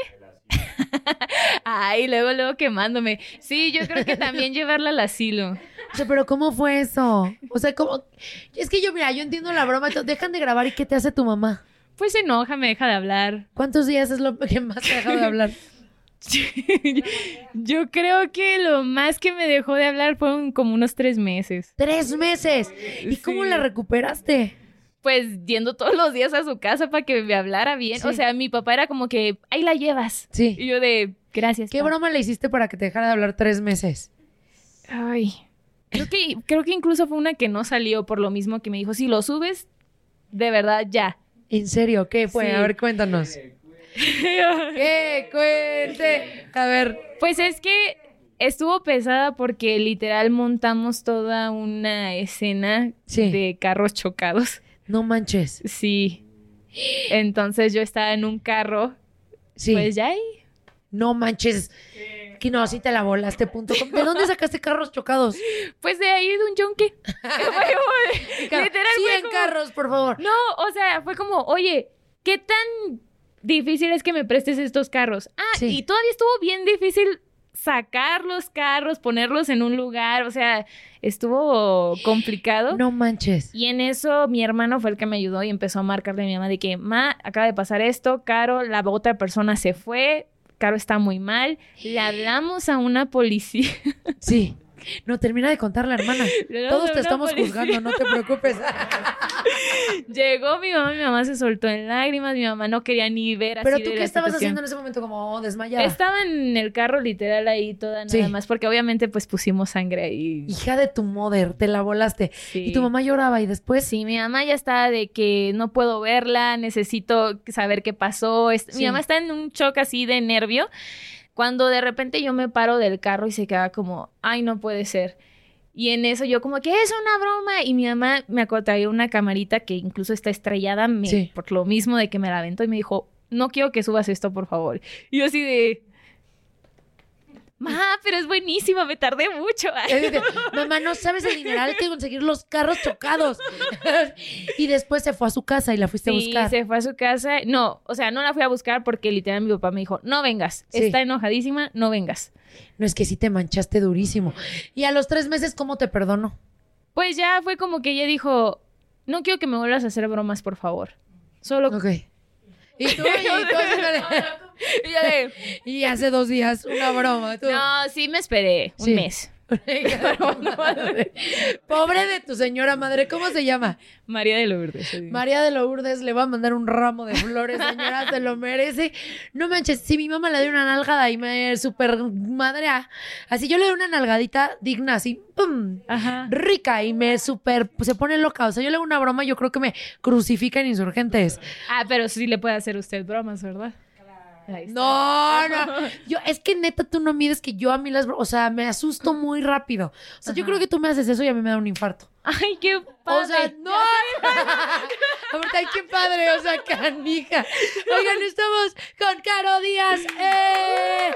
Ay, luego, luego quemándome. Sí, yo creo que también llevarla al asilo. O sea, pero ¿cómo fue eso? O sea, ¿cómo? Es que yo, mira, yo entiendo la broma. Dejan de grabar y ¿qué te hace tu mamá? Pues se enoja, me deja de hablar. ¿Cuántos días es lo que más te ha dejado de hablar? Yo creo que lo más que me dejó de hablar fueron como unos tres meses. ¡Tres meses! ¿Y cómo la recuperaste? Pues yendo todos los días a su casa para que me hablara bien. Sí. O sea, mi papá era como que, ahí la llevas. Sí. Y yo de, gracias. ¿Qué pa". broma le hiciste para que te dejara de hablar tres meses? Ay. Creo que, creo que incluso fue una que no salió por lo mismo que me dijo, si lo subes, de verdad, ya. ¿En serio? ¿Qué fue? Sí. A ver, cuéntanos. ¿Qué? Cuente. A ver. Pues es que estuvo pesada porque literal montamos toda una escena Sí. de carros chocados. No manches. Sí. Entonces yo estaba en un carro, Sí. pues ya ahí. No manches. Que no, así te la volaste, punto. ¿De dónde sacaste carros chocados? Pues de ahí de un de- literal sí, fue en como- carros, por favor. No, o sea, fue como, oye, ¿qué tan difícil es que me prestes estos carros? Ah, Sí. y todavía estuvo bien difícil sacar los carros, ponerlos en un lugar, o sea, estuvo complicado. No manches. Y en eso mi hermano fue el que me ayudó y empezó a marcarle a mi mamá de que, ma, acaba de pasar esto, Caro, la otra persona se fue, Caro está muy mal. Le hablamos a una policía. Sí. No, termina de contar la hermana. Todos te estamos policía. juzgando, no te preocupes. Llegó mi mamá, mi mamá se soltó en lágrimas, mi mamá no quería ni ver así Pero de tú, ¿qué estabas situación. haciendo en ese momento? Como desmayada. Estaba en el carro literal ahí toda nada Sí. más, porque obviamente pues pusimos sangre ahí. Hija de tu mother, te la volaste. Sí. Y tu mamá lloraba y después. Sí, mi mamá ya estaba de que no puedo verla, necesito saber qué pasó. Sí. Mi mamá está en un shock así de nervio. Cuando de repente yo me paro del carro y se queda como, ay, no puede ser. Y en eso yo como que es una broma. Y mi mamá me traía una camarita que incluso está estrellada me- Sí. por lo mismo de que me la aventó y me dijo, no quiero que subas esto, por favor. Y yo así de... Ma, pero es buenísima, me tardé mucho. Mamá, no sabes el dineral que conseguir los carros chocados. y después se fue a su casa y la fuiste a Sí, buscar. se fue a su casa. No, o sea, no la fui a buscar porque literal mi papá me dijo, no vengas. Sí. Está enojadísima, no vengas. No es que sí te manchaste durísimo. Y a los tres meses, ¿cómo te perdonó? Pues ya fue como que ella dijo, no quiero que me vuelvas a hacer bromas, por favor. Solo... Ok. Y tú, y tú Y yo de, Y hace dos días, una broma. tú. no, sí me esperé un Sí. mes. Pobre de tu señora madre, ¿cómo se llama? María de Lourdes. María de Lourdes le va a mandar un ramo de flores, señora, se lo merece. No manches, si mi mamá le dio una nalgada y me super madrea, así yo le doy una nalgadita digna, así, ¡pum! Ajá. rica y me super, pues, se pone loca. O sea, yo le hago una broma, yo creo que me crucifican insurgentes. Ah, pero sí le puede hacer usted bromas, ¿verdad? No, no. Yo, es que neta, tú no mides que yo a mí las, o sea, me asusto muy rápido. O sea, yo creo que tú me haces eso y a mí me da un infarto. Ay, qué O padre. sea, no. Ahorita, ay, qué padre, o sea, canija. Oigan, estamos con Caro Díaz. ¡Eh!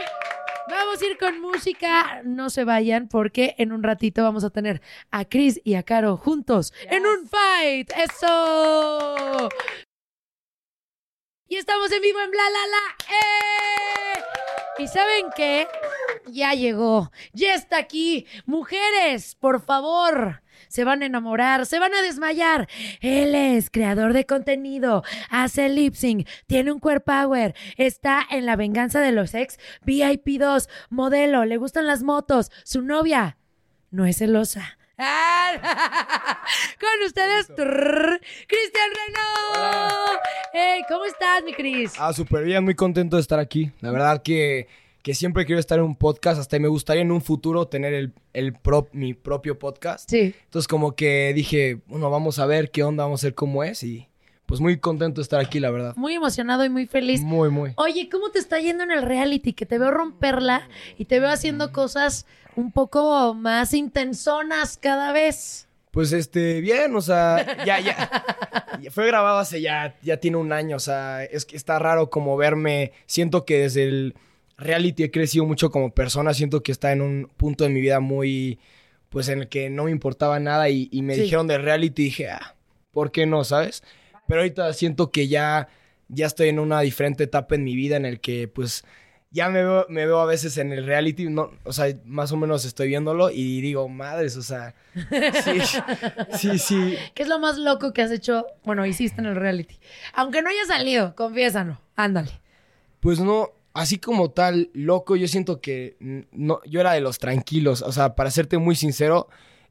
Vamos a ir con música. No se vayan porque en un ratito vamos a tener a Chris y a Caro juntos en un fight. ¡Eso! Y estamos en vivo en Bla La La. ¡Eh! ¿Y saben qué? Ya llegó, ya está aquí. Mujeres, por favor, se van a enamorar, se van a desmayar. Él es creador de contenido, hace lip sync, tiene un core power, está en la venganza de los ex, VIP 2, modelo, le gustan las motos, su novia no es celosa. Con ustedes, trrr, Cristian Reno. Hey, ¿Cómo estás, mi Cris? Ah, súper bien, muy contento de estar aquí. La verdad que, que siempre quiero estar en un podcast, hasta me gustaría en un futuro tener el, el prop- mi propio podcast. Sí. Entonces como que dije, bueno, vamos a ver qué onda, vamos a ver cómo es y pues muy contento de estar aquí, la verdad. Muy emocionado y muy feliz. Muy, muy. Oye, ¿cómo te está yendo en el reality? Que te veo romperla y te veo haciendo cosas un poco más intensonas cada vez. Pues este, bien, o sea, ya, ya. ya Fue grabado hace ya, ya tiene un año, o sea, es que está raro como verme. Siento que desde el reality he crecido mucho como persona, siento que está en un punto de mi vida muy, pues en el que no me importaba nada y, y me Sí. dijeron de reality y dije, ah, ¿por qué no, sabes? Pero ahorita siento que ya, ya estoy en una diferente etapa en mi vida en el que, pues, ya me veo, me veo a veces en el reality, no, o sea, más o menos estoy viéndolo y digo, madres, o sea, sí, sí, sí. ¿Qué es lo más loco que has hecho, bueno, hiciste en el reality? Aunque no haya salido, confiésalo. Ándale. Pues no, así como tal, loco, yo siento que no, yo era de los tranquilos, o sea, para serte muy sincero,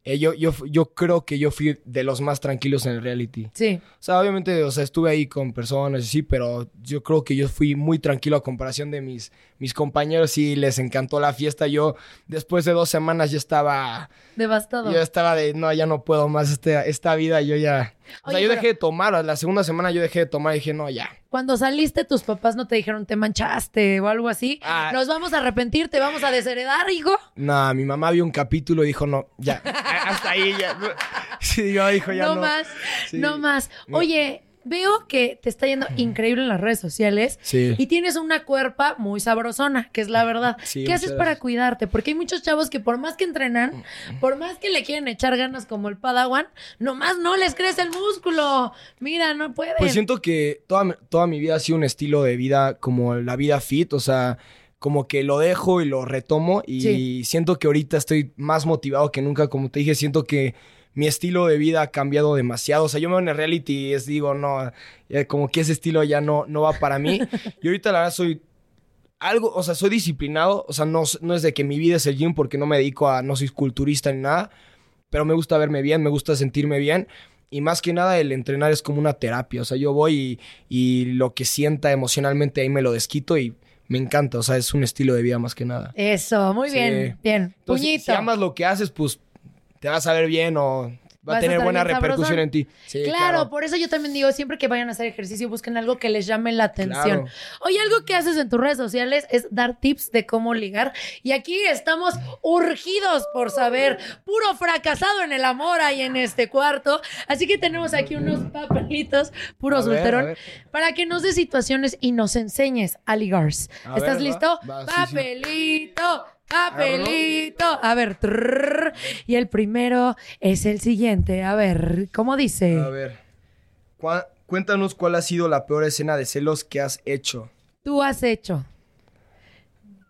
eh, yo, yo, yo creo que yo fui de los más tranquilos en el reality. Sí. O sea, obviamente, o sea, estuve ahí con personas y sí, pero yo creo que yo fui muy tranquilo a comparación de mis, mis compañeros y les encantó la fiesta. Yo, después de dos semanas, ya estaba, Devastado. yo estaba de, no, ya no puedo más este, esta vida, yo ya... O sea, yo dejé de tomar, la segunda semana yo dejé de tomar y dije, no, ya. Cuando saliste, tus papás no te dijeron te manchaste o algo así. Ah. Nos vamos a arrepentir, te vamos a desheredar, hijo. No, mi mamá vio un capítulo y dijo, no, ya, hasta ahí ya. Sí, yo dijo, ya no. no, más, Sí. no más. Oye, veo que te está yendo increíble en las redes sociales. Sí. Y tienes una cuerpa muy sabrosona, que es la verdad. Sí, ¿Qué haces para cuidarte? Porque hay muchos chavos que por más que entrenan, por más que le quieren echar ganas como el Padawan, nomás no les crece el músculo. Mira, no pueden. Pues siento que toda, mi- toda mi vida ha sido un estilo de vida como la vida fit, o sea, como que lo dejo y lo retomo y Sí. siento que ahorita estoy más motivado que nunca, como te dije, siento que mi estilo de vida ha cambiado demasiado, o sea, yo me veo en el reality y es, digo, no, ya como que ese estilo ya no, no va para mí y ahorita la verdad soy algo, o sea, soy disciplinado, o sea, no, no es de que mi vida es el gym porque no me dedico a, no soy culturista ni nada, pero me gusta verme bien, me gusta sentirme bien. Y más que nada el entrenar es como una terapia, o sea, yo voy y, y lo que sienta emocionalmente ahí me lo desquito y me encanta, o sea, es un estilo de vida más que nada. Eso, muy Sí. bien, bien. Entonces, Puñito. si amas lo que haces, pues te vas a ver bien o va a tener buena repercusión sabrosón. en ti. Sí, claro, por eso yo también digo, siempre que vayan a hacer ejercicio, busquen algo que les llame la atención. Claro. Oye, algo que haces en tus redes sociales es dar tips de cómo ligar. Y aquí estamos urgidos por saber, puro fracasado en el amor ahí en este cuarto. Así que tenemos aquí unos papelitos, puro A solterón, ver. para que nos des situaciones y nos enseñes a ligar. A ¿Estás ver, va, listo? sí, sí. Papelito. A ver. trrr. Y el primero es el siguiente. A ver, ¿cómo dice? A ver, cua- cuéntanos cuál ha sido la peor escena de celos que has hecho. Tú has hecho.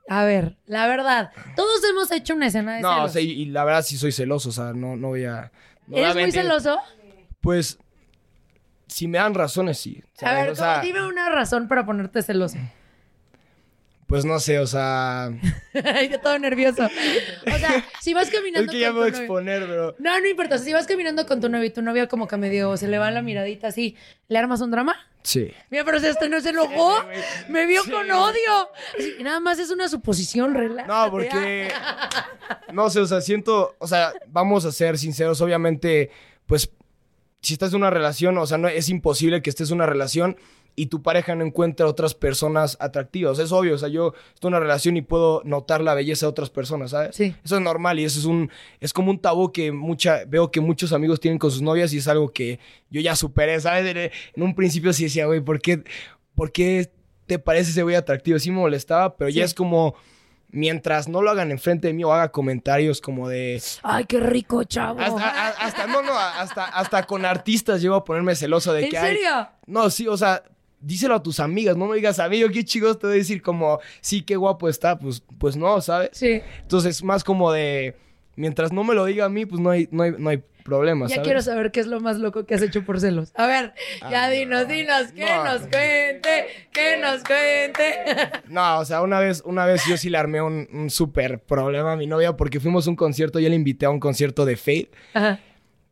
A ver, la verdad, todos hemos hecho una escena de No, celos. o sea, y, y la verdad sí soy celoso, o sea, no, no voy a... no ¿Eres muy celoso? Pues, si me dan razones, sí. A ¿sabes? ver, O sea, ¿cómo? dime una razón para ponerte celoso. Pues no sé, o sea... Yo todo nervioso. O sea, si vas caminando es que ya me voy a novio- exponer, pero... No, no importa. Si vas caminando con tu novio y tu novio como que medio se le va la miradita así, ¿le armas un drama? Sí. Mira, pero si este no se enojó, me vio con odio. Así, nada más es una suposición, relájate. No, porque... No sé, o sea, siento... O sea, vamos a ser sinceros, obviamente, pues... Si estás en una relación, o sea, no, es imposible que estés en una relación y tu pareja no encuentre otras personas atractivas. Es obvio, o sea, yo estoy en una relación y puedo notar la belleza de otras personas, ¿sabes? Sí. Eso es normal y eso es un... Es como un tabú que mucha... Veo que muchos amigos tienen con sus novias y es algo que yo ya superé, ¿sabes? En- un principio sí decía, güey, ¿por qué, ¿por qué te parece ese güey atractivo? Sí me molestaba, pero ya es como... Mientras no lo hagan enfrente de mí o haga comentarios como de... Ay, qué rico, chavo. Hasta, a- hasta, no, no, hasta, hasta con artistas llego a ponerme celoso de ¿En que... ay, serio? no, sí, o sea, díselo a tus amigas, no me digas a mí, yo qué chicos te voy a decir como, sí, qué guapo está, pues, pues no, ¿sabes? Sí. Entonces, más como de, mientras no me lo diga a mí, pues no hay, no hay, no hay problema, Ya ¿sabes? quiero saber qué es lo más loco que has hecho por celos. A ver, ya dinos, dinos, que No. nos cuente, que nos cuente. No, o sea, una vez, una vez yo sí le armé un, un súper problema a mi novia porque fuimos a un concierto, yo le invité a un concierto de Fate Ajá.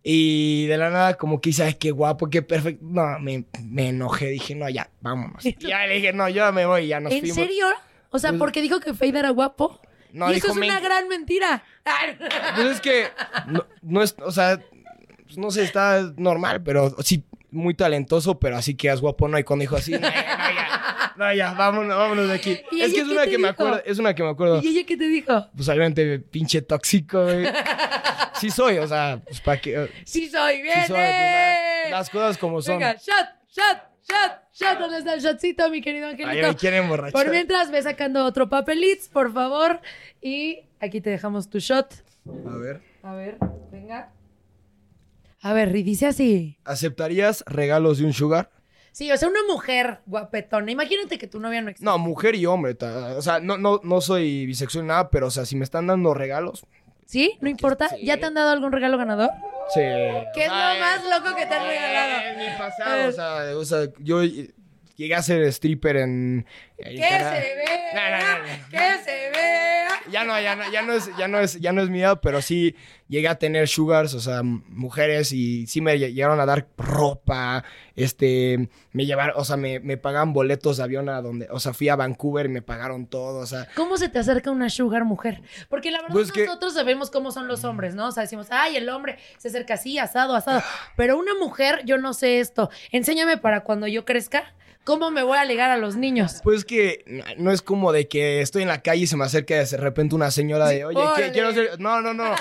y de la nada como que ay, qué guapo, qué perfecto. No, me, me enojé, dije, no, ya, vámonos. Ya le dije, no, yo me voy, ya nos ¿En fuimos. serio? O sea, Pues- porque dijo que Fade era guapo. No, y eso dijo, es una "Me- gran mentira. Pues es que no, no es, o sea, pues no sé, está normal, pero sí muy talentoso, pero así que es guapo, no. Y cuando dijo así, no, ya, no, ya, no, ya, vámonos, vámonos de aquí. ¿Y Es que es una que me acuerdo, es una que me acuerdo. ¿Y ella qué te dijo? Pues obviamente pinche tóxico, güey. sí soy, o sea, pues para que... Sí soy, Sí bien. soy, pues, la- las cosas como son. Venga, shot, shot, shot, shot. ¿Dónde está el shotcito, mi querido Ay, Angelito? me quieren. Por mientras, ve sacando otro papelitz, por favor. Y aquí te dejamos tu shot. A ver. A ver, venga. A ver, y dice así. ¿Aceptarías regalos de un sugar? Sí, o sea, una mujer guapetona. Imagínate que tu novia no existe. No, mujer y hombre. O sea, no, no, no soy bisexual ni nada, pero o sea, si me están dando regalos, ¿Sí? ¿No importa? ¿Ya te han dado algún regalo ganador? sí. ¿Qué es lo más loco que te han En regalado? mi pasado, o sea, o sea, yo llegué a ser stripper en... en ¡Que se vea! No. ¡Que se vea! Ya no, ya no, ya no es, ya no es, ya no es mi edad, pero sí llegué a tener sugars, o sea, mujeres y sí me lle- llegaron a dar ropa, este, me llevaron, o sea, me, me pagaban boletos de avión a donde, o sea, fui a Vancouver y me pagaron todo, o sea, ¿Cómo se te acerca una sugar mujer? Porque la verdad Pues que- nosotros sabemos cómo son los hombres, ¿no? O sea, decimos, ay, el hombre se acerca así, asado, asado. Pero una mujer, yo no sé esto. Enséñame para cuando yo crezca, ¿cómo me voy a ligar a los niños? pues que no- no es como de que estoy en la calle y se me acerca de repente una señora de, oye, ¿qué- quiero ser, no, no, no,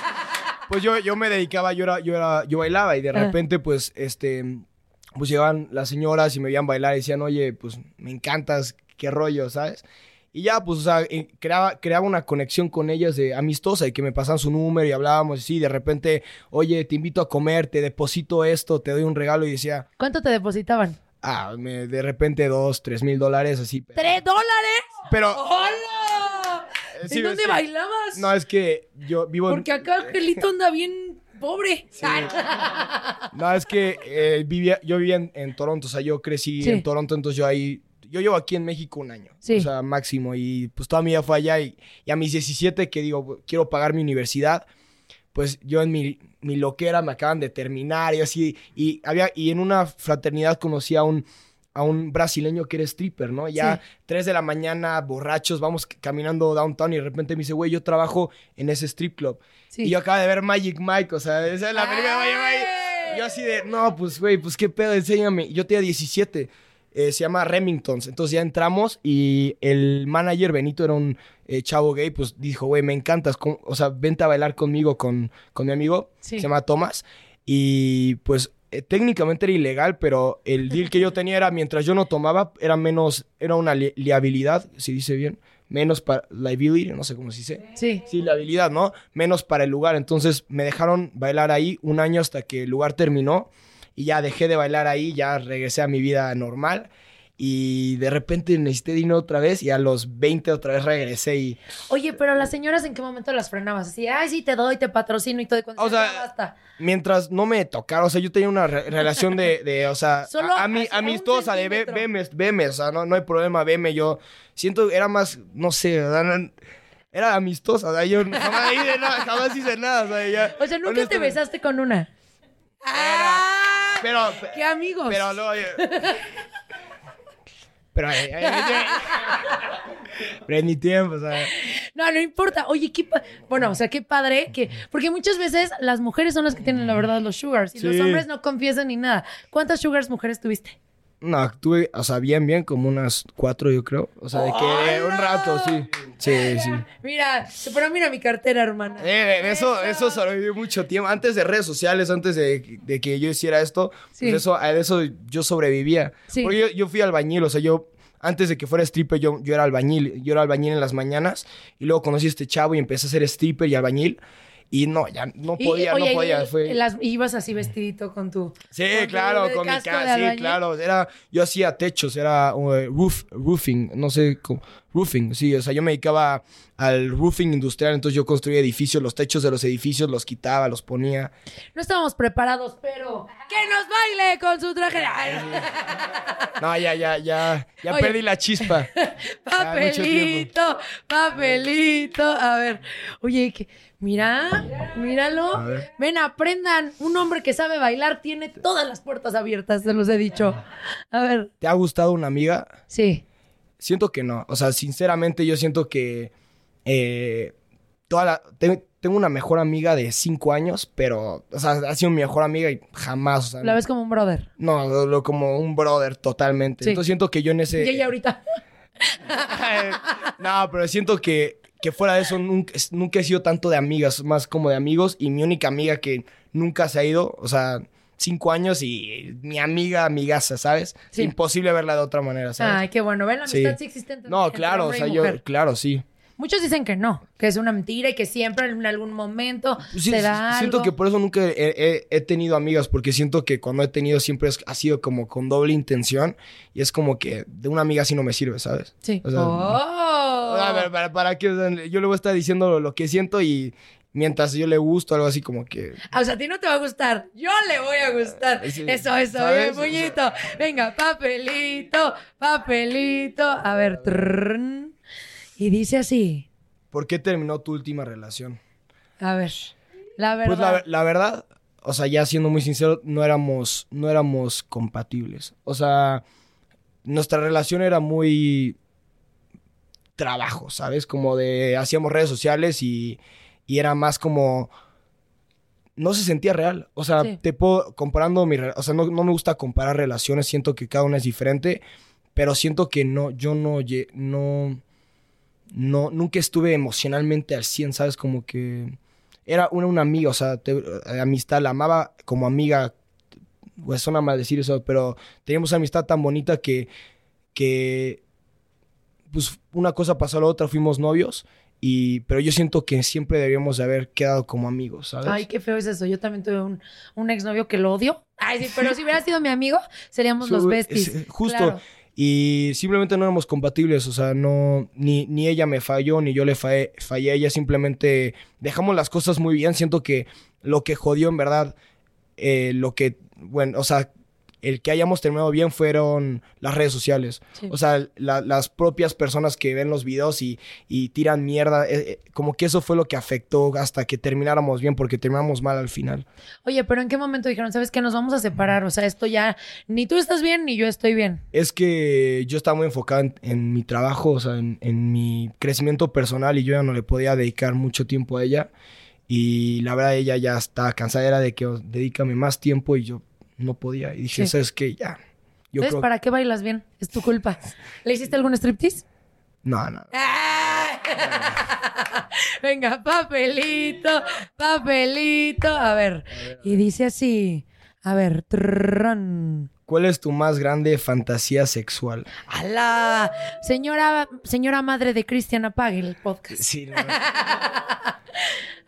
pues yo, yo me dedicaba, yo era, yo era, yo bailaba y de Ah. repente, pues, este, pues llegaban las señoras y me veían bailar y decían, oye, pues me encantas, qué rollo, ¿sabes? Y ya, pues, o sea, creaba, creaba una conexión con ellas de amistosa y que me pasaban su número y hablábamos así, de repente, oye, te invito a comer, te deposito esto, te doy un regalo y decía, ¿Cuánto te depositaban? Ah, me- de repente dos, tres mil dólares, así. pero- ¿Tres dólares? Pero, ¡Hola! Sí, ¿En dónde sí. bailabas? no, es que yo vivo en... Porque acá Angelito anda bien pobre. No, es que eh, vivía, yo vivía en, en Toronto, o sea, yo crecí Sí. en Toronto, entonces yo ahí, yo llevo aquí en México un año, Sí. o sea, máximo, y pues toda mi vida fue allá, y, y a mis 17 que digo, quiero pagar mi universidad, pues yo en mi, mi loquera me acaban de terminar y así, y había, y en una fraternidad conocí a un, a un brasileño que era stripper, ¿no? Ya Sí. 3 de la mañana, borrachos, vamos caminando downtown y de repente me dice, güey, yo trabajo en ese strip club. Sí. Y yo acabo de ver Magic Mike, o sea, esa es la de Magic Mike. Yo así de, no, pues, güey, pues qué pedo, enséñame. Yo tenía 17, eh, se llama Remingtons. Entonces ya entramos y el manager Benito era un eh, chavo gay, pues dijo, güey, me encantas, con- o sea, vente a bailar conmigo con, con mi amigo, Sí. se llama Thomas. Y pues eh, técnicamente era ilegal, pero el deal que yo tenía era, mientras yo no tomaba, era menos, era una li- liabilidad, si dice bien, menos para liability, no sé cómo se dice. Sí. Sí, la habilidad, ¿no? Menos para el lugar. Entonces me dejaron bailar ahí un año hasta que el lugar terminó y ya dejé de bailar ahí, ya regresé a mi vida normal y de repente necesité dinero otra vez y a los 20 otra vez regresé y... Oye, pero las señoras, ¿en qué momento las frenabas? Así, ay, sí, te doy, te patrocino y todo. Y cuando O sea, "Ya basta. Mientras no me tocara, o sea, yo tenía una re- relación de, de, o sea, Solo a, a amistosa, de ve, veme, veme, o sea, no, no hay problema, veme, yo siento, era más, no sé, era amistosa, o sea, yo jamás hice nada, jamás hice nada, o sea, ya, O sea, nunca te besaste con una. ¡Ah! Pero, ¡Qué amigos! pero luego Pero, pero en mi tiempo, o sea, No, no importa. Oye, qué bueno, o sea, qué padre que porque muchas veces las mujeres son las que tienen la verdad los sugars y los hombres no confiesan ni nada. ¿Cuántas sugars mujeres tuviste? No, tuve, o sea, bien, bien, como unas cuatro, yo creo, o sea, de que un rato, sí, sí, sí. Mira, pero mira mi cartera, hermana. Eh, de eso, eso sobreviví mucho tiempo. Antes de redes sociales, antes de, de que yo hiciera esto, Sí. pues eso, a eso yo sobrevivía. Sí. Porque yo, yo fui albañil, o sea, yo, antes de que fuera stripper, yo, yo era albañil. Yo era albañil en las mañanas. Y luego conocí a este chavo y empecé a ser stripper y albañil. Y no, ya no Y, podía, oye, no podía. y- Fue... las- ibas así vestidito con tu. Sí, con tu claro, con mi casa, sí, claro. Era, yo hacía techos, era uh, roof, roofing, no sé cómo. Roofing, sí, o sea, yo me dedicaba al roofing industrial, entonces yo construía edificios, los techos de los edificios los quitaba, los ponía. No estábamos preparados, pero que nos baile con su traje. Ay, No, ya, ya, ya, ya Oye. perdí la chispa. Papelito, papelito. A ver, oye, que, mira, míralo. A. Ven, aprendan. Un hombre que sabe bailar tiene todas las puertas abiertas, se los he dicho. A ver, ¿Te ha gustado una amiga? sí. Siento que no. O sea, sinceramente yo siento que eh, toda la, te- tengo una mejor amiga de cinco años, pero, o sea, ha sido mi mejor amiga y jamás, o sea, La ves como un brother. no, lo, lo- como un brother totalmente. Sí. Entonces siento que yo en ese... Y ella ahorita. no, pero siento que, que fuera de eso, nunca, nunca he sido tanto de amigas, más como de amigos. Y mi única amiga que nunca se ha ido, o sea, cinco años y mi amiga, amigaza, ¿sabes? Sí. Imposible verla de otra manera, ¿sabes? Ay, qué bueno. ¿Ven? La Sí. amistad sí existe entre no, claro, o y sea, yo, claro, sí. Muchos dicen que no, que es una mentira y que siempre en algún momento Sí, se da siento algo. que por eso nunca he, he- he tenido amigas, porque siento que cuando he tenido siempre es- ha sido como con doble intención y es como que de una amiga sí no me sirve, ¿sabes? Sí. O sea, Oh. A ver, ¿para, para? O sea, yo le voy a estar diciendo lo, lo que siento y mientras yo le gusto, algo así como que... Ah, o sea, a ti no te va a gustar. Yo le voy a gustar. Sí. Eso, eso, ¿Sabes? bien, puñito. Venga, papelito, papelito. A ver. Y dice así. ¿Por qué terminó tu última relación? A ver. La verdad. Pues la, la verdad, o sea, ya siendo muy sincero, no éramos, no éramos compatibles. O sea, nuestra relación era muy trabajo, ¿sabes? Como de hacíamos redes sociales y, y era más como no se sentía real. O sea, Sí. te puedo comparando mi, o sea, no, no me gusta comparar relaciones, siento que cada una es diferente, pero siento que no yo no no no nunca estuve emocionalmente al 100, ¿sabes? Como que era una, una amiga, o sea, te- eh, amistad, la amaba como amiga. Pues suena mal decir eso, pero teníamos una amistad tan bonita que, que pues una cosa pasó a la otra, fuimos novios, y, pero yo siento que siempre deberíamos de haber quedado como amigos, ¿sabes? Ay, qué feo es eso. Yo también tuve un, un exnovio que lo odio. Ay, sí, pero si hubiera sido mi amigo, seríamos los besties. es- justo. Claro. Y simplemente no éramos compatibles, o sea, no, ni, ni ella me falló, ni yo le fallé, fallé a ella, simplemente dejamos las cosas muy bien. Siento que lo que jodió en verdad, eh, lo que, bueno, o sea, el que hayamos terminado bien fueron las redes sociales. Sí. O sea, la- las propias personas que ven los videos y, y tiran mierda, eh, eh, como que eso fue lo que afectó hasta que termináramos bien, porque terminamos mal al final. Oye, pero ¿en qué momento dijeron, sabes que nos vamos a separar? O sea, esto ya, ni tú estás bien, ni yo estoy bien. Es que yo estaba muy enfocado en, en mi trabajo, o sea, en, en mi crecimiento personal y yo ya no le podía dedicar mucho tiempo a ella. Y la verdad ella ya estaba cansada, era de que "Oh, dedícame más tiempo y yo no podía. Y dije, Sí. ¿sabes qué? Ya. Yo. ¿Para qué bailas bien? Es tu culpa. ¿Le hiciste algún striptease? No, no. Venga, papelito, papelito. A ver, y dice así. A ver, trrrrrón. ¿Cuál es tu más grande fantasía sexual? ¡Hala! Señora, señora madre de Cristian, apague el podcast. Sí, no,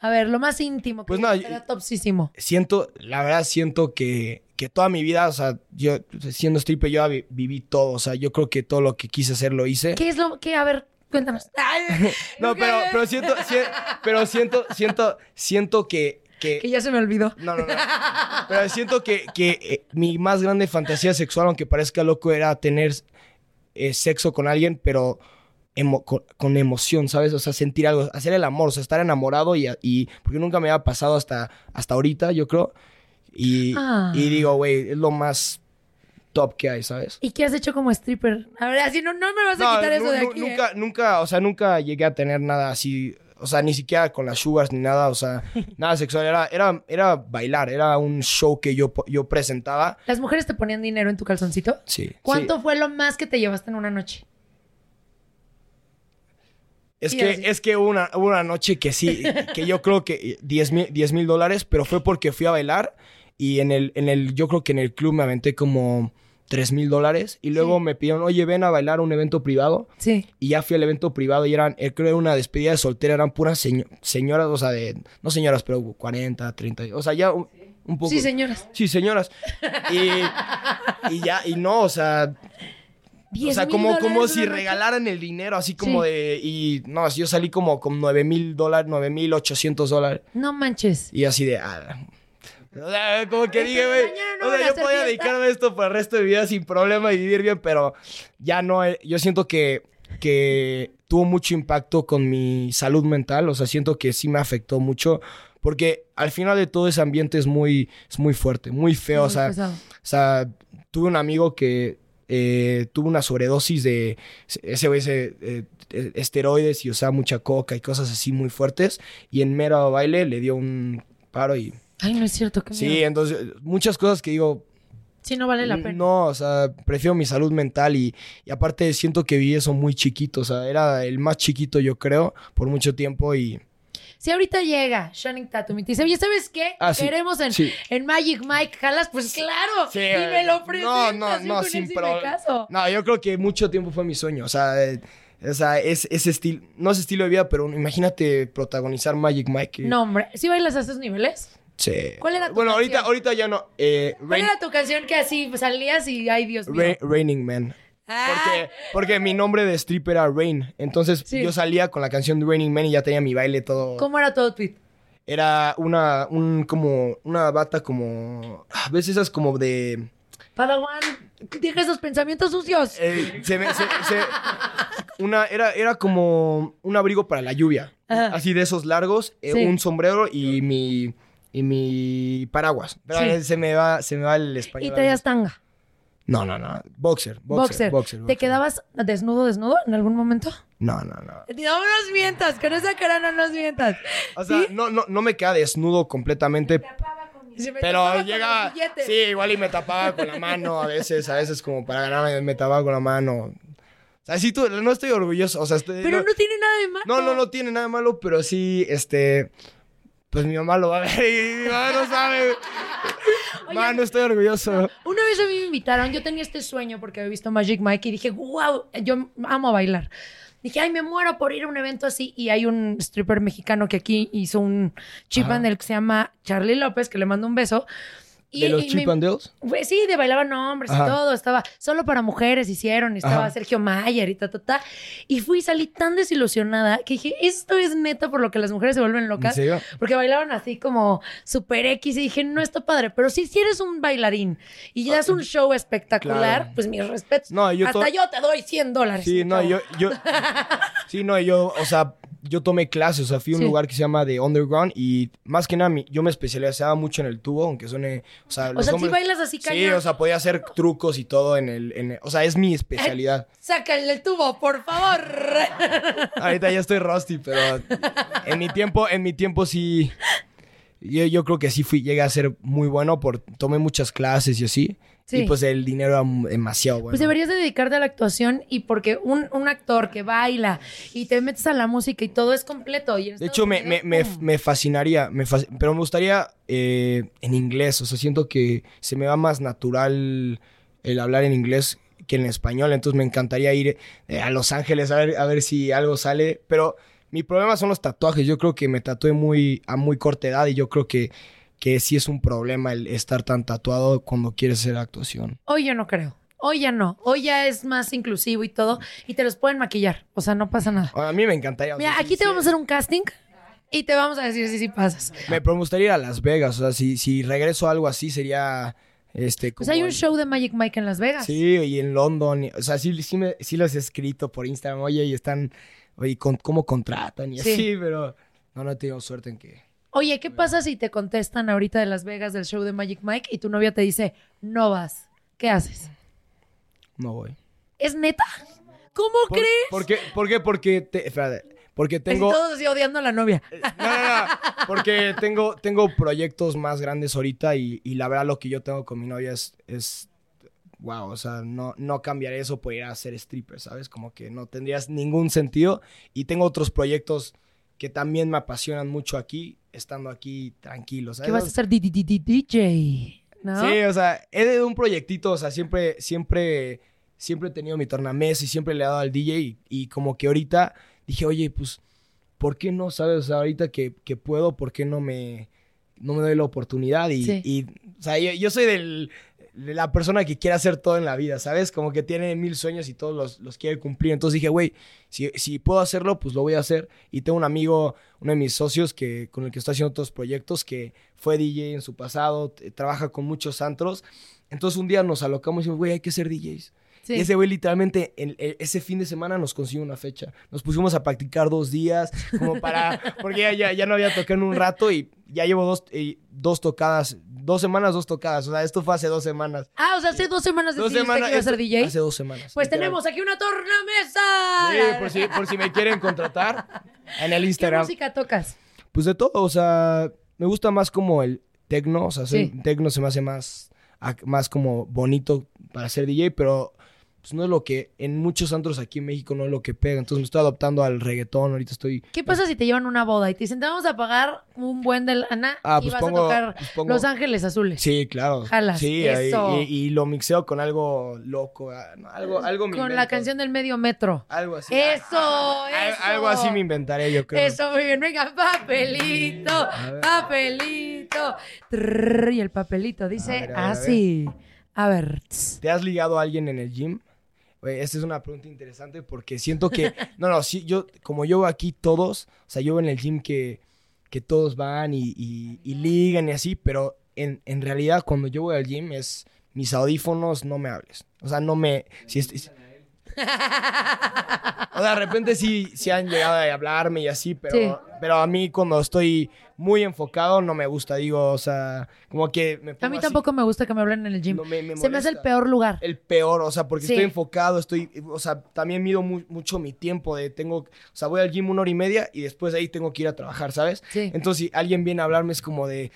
A ver, lo más íntimo. que Pues no, yo- topsísimo. siento, la verdad siento que, que toda mi vida, o sea, yo siendo stripper yo vi- viví todo, o sea, yo creo que todo lo que quise hacer lo hice. ¿Qué es lo que? A ver, cuéntanos. Ay, No, pero, pero siento, sie- pero siento, siento, siento que, que, Que ya se me olvidó. no, no, no. Pero siento que, que eh, mi más grande fantasía sexual, aunque parezca loco, era tener eh, sexo con alguien, pero emo- con, con emoción, ¿sabes? O sea, sentir algo, hacer el amor, o sea, estar enamorado y, y porque nunca me había pasado hasta, hasta ahorita, yo creo. Y, Ah. y digo, güey, es lo más top que hay, ¿sabes? ¿Y qué has hecho como stripper? A ver, así no, no me vas a No, quitar eso de aquí. ¿eh? nunca, nunca, o sea, nunca llegué a tener nada así, o sea, ni siquiera con las sugars ni nada, o sea, nada sexual, era, era, era bailar, era un show que yo, yo presentaba. ¿Las mujeres te ponían dinero en tu calzoncito? Sí. ¿Cuánto sí. fue lo más que te llevaste en una noche? Es que, es que hubo una, una noche que sí, que yo creo que 10 mil 10 mil dólares, pero fue porque fui a bailar y en el, en el, yo creo que en el club me aventé como 3 mil dólares y luego me pidieron, oye, ven a bailar a un evento privado. Sí. Y ya fui al evento privado y eran, eh, creo que era una despedida de soltera, eran puras seño- señoras, o sea, de, no señoras, pero 40, 30, o sea, ya un, un poco. Sí, señoras. Sí, señoras. Y, y ya, y no, o sea, o 10 sea, como, como si regalaran el dinero, así como Sí. de, y no, yo salí como con 9 mil dólares, 9 mil 800 dólares. No manches. Y así de, ah, o sea, como que dije, güey, no o sea, yo podía fiesta. dedicarme a esto por el resto de mi vida sin problema y vivir bien, pero ya no, eh, yo siento que, que tuvo mucho impacto con mi salud mental, o sea, siento que sí me afectó mucho, porque al final de todo ese ambiente es muy, es muy fuerte, muy feo, Muy o sea, pesado. o sea, tuve un amigo que eh, tuvo una sobredosis de ese güey se, eh, eh, esteroides y usaba mucha coca y cosas así muy fuertes, y en mero baile le dio un paro y Ay, no es cierto. Qué Sí, entonces muchas cosas que digo, Sí, no vale la pena. No, o sea, prefiero mi salud mental y, y aparte siento que viví eso muy chiquito, o sea, era el más chiquito yo creo por mucho tiempo y... Si ahorita llega Shannon Tatum y te dice, oye, ¿sabes qué? Ah, sí. Queremos en, Sí. en Magic Mike, jalas, pues claro. Sí, y me lo presentas. No, no, no, sin pro- caso. No, yo creo que mucho tiempo fue mi sueño, o sea, eh, o sea es, ese estilo, no es estilo de vida, pero imagínate protagonizar Magic Mike. eh, No, hombre, ¿sí bailas a esos niveles? Sí. ¿Cuál era tu Bueno, ahorita, canción? ahorita ya no. Eh, ¿Cuál Rain- era tu canción que así salías y, ay, Dios mío? Ra- Raining Man. Ah, Porque, porque mi nombre de strip era Rain. Entonces Sí. yo salía con la canción de Raining Man y ya tenía mi baile todo. ¿Cómo era tu outfit? Era una, un, como, una bata como, a veces esas como de, Padawan, deja esos pensamientos sucios. eh, se me- se- se- una, era, era como un abrigo para la lluvia. Ajá. Así de esos largos, eh, Sí. un sombrero y mi, y mi paraguas. Pero Sí. se me va, se me va el y español. traías tanga. No, no, no. Boxer, boxer, Boxer. boxer. ¿Te quedabas desnudo, desnudo en algún momento? No, no, no. No nos mientas, con esa cara no nos mientas. O sea, no, no, no me queda desnudo completamente, se me pero tapaba con llega... Sí, igual y me tapaba con la mano a veces, a veces como para ganarme me tapaba con la mano. O sea, sí, tú, no estoy orgulloso, o sea, estoy... Pero no, tiene nada de malo. no, no, no tiene nada de malo, pero sí, este... Pues mi mamá lo va a ver y mi mamá no sabe. Mamá, no estoy orgulloso. Una vez a mí me invitaron, yo tenía este sueño porque había visto Magic Mike y dije, wow, yo amo bailar. Dije, ay, me muero por ir a un evento así. Y hay un stripper mexicano que aquí hizo un chip Dale que se llama Charlie López, que le mando un beso. Y, ¿De los Chip and Dales? Pues sí, de bailaban hombres y todo. Estaba solo para mujeres, hicieron. y Estaba Ajá. Sergio Mayer y ta, ta, ta. Y fui salí tan desilusionada que dije, esto es neta por lo que las mujeres se vuelven ¿En locas. serio? Porque bailaban así como super X y dije, no está padre. Pero sí, si eres un bailarín y das un show espectacular, Claro. pues mis respetos. No, yo Hasta to- yo te doy 100 dólares. Sí, no, yo, yo, sí, no, yo, o sea, yo tomé clases, o sea, fui a un Sí. lugar que se llama The Underground y más que nada, mi- yo me especializaba mucho en el tubo, aunque suene, o sea, O los sea, si bailas así Sí, cañón. o sea, podía hacer trucos y todo en el, en el- o sea, es mi especialidad. Sácale el tubo, por favor. Ahorita ya estoy rusty, pero en mi tiempo, en mi tiempo sí, yo, yo creo que sí fui, llegué a ser muy bueno, por, tomé muchas clases y así, Sí. y pues el dinero era demasiado bueno. Pues deberías de dedicarte a la actuación y porque un, un actor que baila y te metes a la música y todo es completo. y De hecho, me, me, me, fascinaría, me fasc- pero me gustaría eh, en inglés. O sea, siento que se me va más natural el hablar en inglés que en español. Entonces me encantaría ir eh, a Los Ángeles a ver, a ver si algo sale. Pero mi problema son los tatuajes. Yo creo que me tatué muy, a muy corta edad y yo creo que, que sí es un problema el estar tan tatuado cuando quieres hacer actuación. Hoy yo no creo. Hoy ya no. Hoy ya es más inclusivo y todo. Y te los pueden maquillar. O sea, no pasa nada. A mí me encantaría. Mira, aquí te vamos a hacer un casting y te vamos a decir si sí pasas. Me, me gustaría ir a Las Vegas. O sea, si, si regreso a algo así sería... Este, Pues hay un show de Magic Mike en Las Vegas. Sí, y en London. y- o sea, sí, sí, me, sí los he escrito por Instagram. Oye, y están. Oye, con, ¿cómo contratan? Y Sí. así, pero. No, no he tenido suerte en que. Oye, ¿qué pasa si te contestan ahorita de Las Vegas del show de Magic Mike y tu novia te dice, no vas? ¿Qué haces? No voy. ¿Es neta? ¿Cómo ¿Por, crees? ¿Por qué? ¿Por qué? Porque. Te, espérate, porque Así tengo. todos así odiando a la novia. No, no, no. Porque tengo, tengo proyectos más grandes ahorita y, y la verdad lo que yo tengo con mi novia es. es wow, o sea, no, no cambiaré eso por ir a ser stripper, ¿sabes? Como que no tendrías ningún sentido. Y tengo otros proyectos que también me apasionan mucho aquí, estando aquí tranquilo, ¿sabes? ¿Qué vas a hacer? DJ, ¿no? Sí, o sea, he de un proyectito, o sea, siempre, siempre, siempre he tenido mi tornamés y siempre le he dado al DJ y, y como que ahorita dije, oye, pues, ¿por qué no, sabes? O sea, ahorita que, que puedo, ¿por qué no me, no me doy la oportunidad? Y, Sí. y, o sea, yo, yo soy del, de la persona que quiere hacer todo en la vida, ¿sabes? Como que tiene mil sueños y todos los, los quiere cumplir. Entonces dije, güey, si, si puedo hacerlo, pues lo voy a hacer. Y tengo un amigo, uno de mis socios que, con el que estoy haciendo otros proyectos, que fue DJ en su pasado, trabaja con muchos antros. Entonces un día nos alocamos y dijimos, güey, hay que ser DJs. Sí. Y ese güey literalmente en- en- ese fin de semana nos consiguió una fecha. Nos pusimos a practicar dos días, como para, porque ya, ya, ya no había tocado en un rato y ya llevo dos, eh, dos tocadas, dos semanas, dos tocadas. O sea, esto fue hace dos semanas. Ah, o sea, hace dos semanas Dos decidiste semanas. que iba a ser DJ. Hace dos semanas. Pues literal. tenemos aquí una tornamesa. Sí, por si, por si me quieren contratar en el ¿Qué Instagram. música tocas? Pues de todo, o sea, me gusta más como el tecno, o sea, Sí. tecno se me hace más más como bonito para ser DJ, pero pues no es lo que en muchos antros aquí en México no es lo que pega. Entonces me estoy adaptando al reggaetón, ahorita estoy... ¿Qué pasa si te llevan una boda y te dicen, te vamos a pagar un buen de lana Ah, y pues vas pongo- a tocar pues pongo- Los Ángeles Azules? Sí, claro. Jalas, Sí, eso. Y, y- y lo mixeo con algo loco, ah, algo, algo me Con la canción del medio metro. Algo así. Eso, Al- eso. Algo así me inventaré, yo creo. Eso, muy bien. Venga, papelito, papelito. Trrr, y el papelito dice A ver, a ver, a ver. así. A ver. ¿Te has ligado a alguien en el gym? Güey, esta es una pregunta interesante porque siento que, no, no, sí, yo, como yo aquí todos, o sea, yo en el gym que, que todos van y, y- y ligan y así, pero en, en realidad cuando yo voy al gym es mis audífonos, no me hables. O sea, no me... Si es- o sea, de repente sí, sí han llegado a hablarme y así, pero, Sí. pero a mí cuando estoy muy enfocado no me gusta, digo, o sea, como que me A pongo mí así. tampoco me gusta que me hablen en el gym. No, me- me Se me hace el peor lugar. el peor, o sea, porque Sí. estoy enfocado, estoy, o sea, también mido mu- mucho mi tiempo de tengo, o sea, voy al gym una hora y media y después de ahí tengo que ir a trabajar, ¿sabes? Sí. Entonces, si alguien viene a hablarme es como de,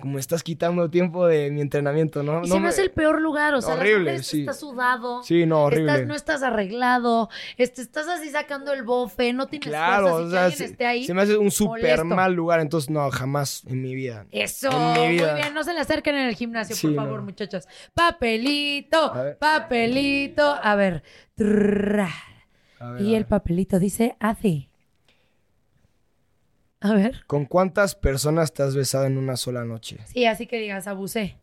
como estás quitando tiempo de mi entrenamiento, ¿no? Y No se me hace el peor lugar, o sea, las Horrible, mujeres sí. estás sudado. Sí, no, horrible. Estás, no estás arreglado, este, estás así sacando el bofe, no tienes Claro, fuerzas o que sea, alguien se, esté ahí. se me hace un súper mal lugar, entonces no, jamás en mi vida. Eso, muy bien, no se le acerquen en el gimnasio, Sí, por no. favor, muchachos. Papelito, A ver. papelito, a ver. Trrra. A ver, Y a el papelito dice así. A ver. ¿Con cuántas personas te has besado en una sola noche? Sí, así que digas, abusé.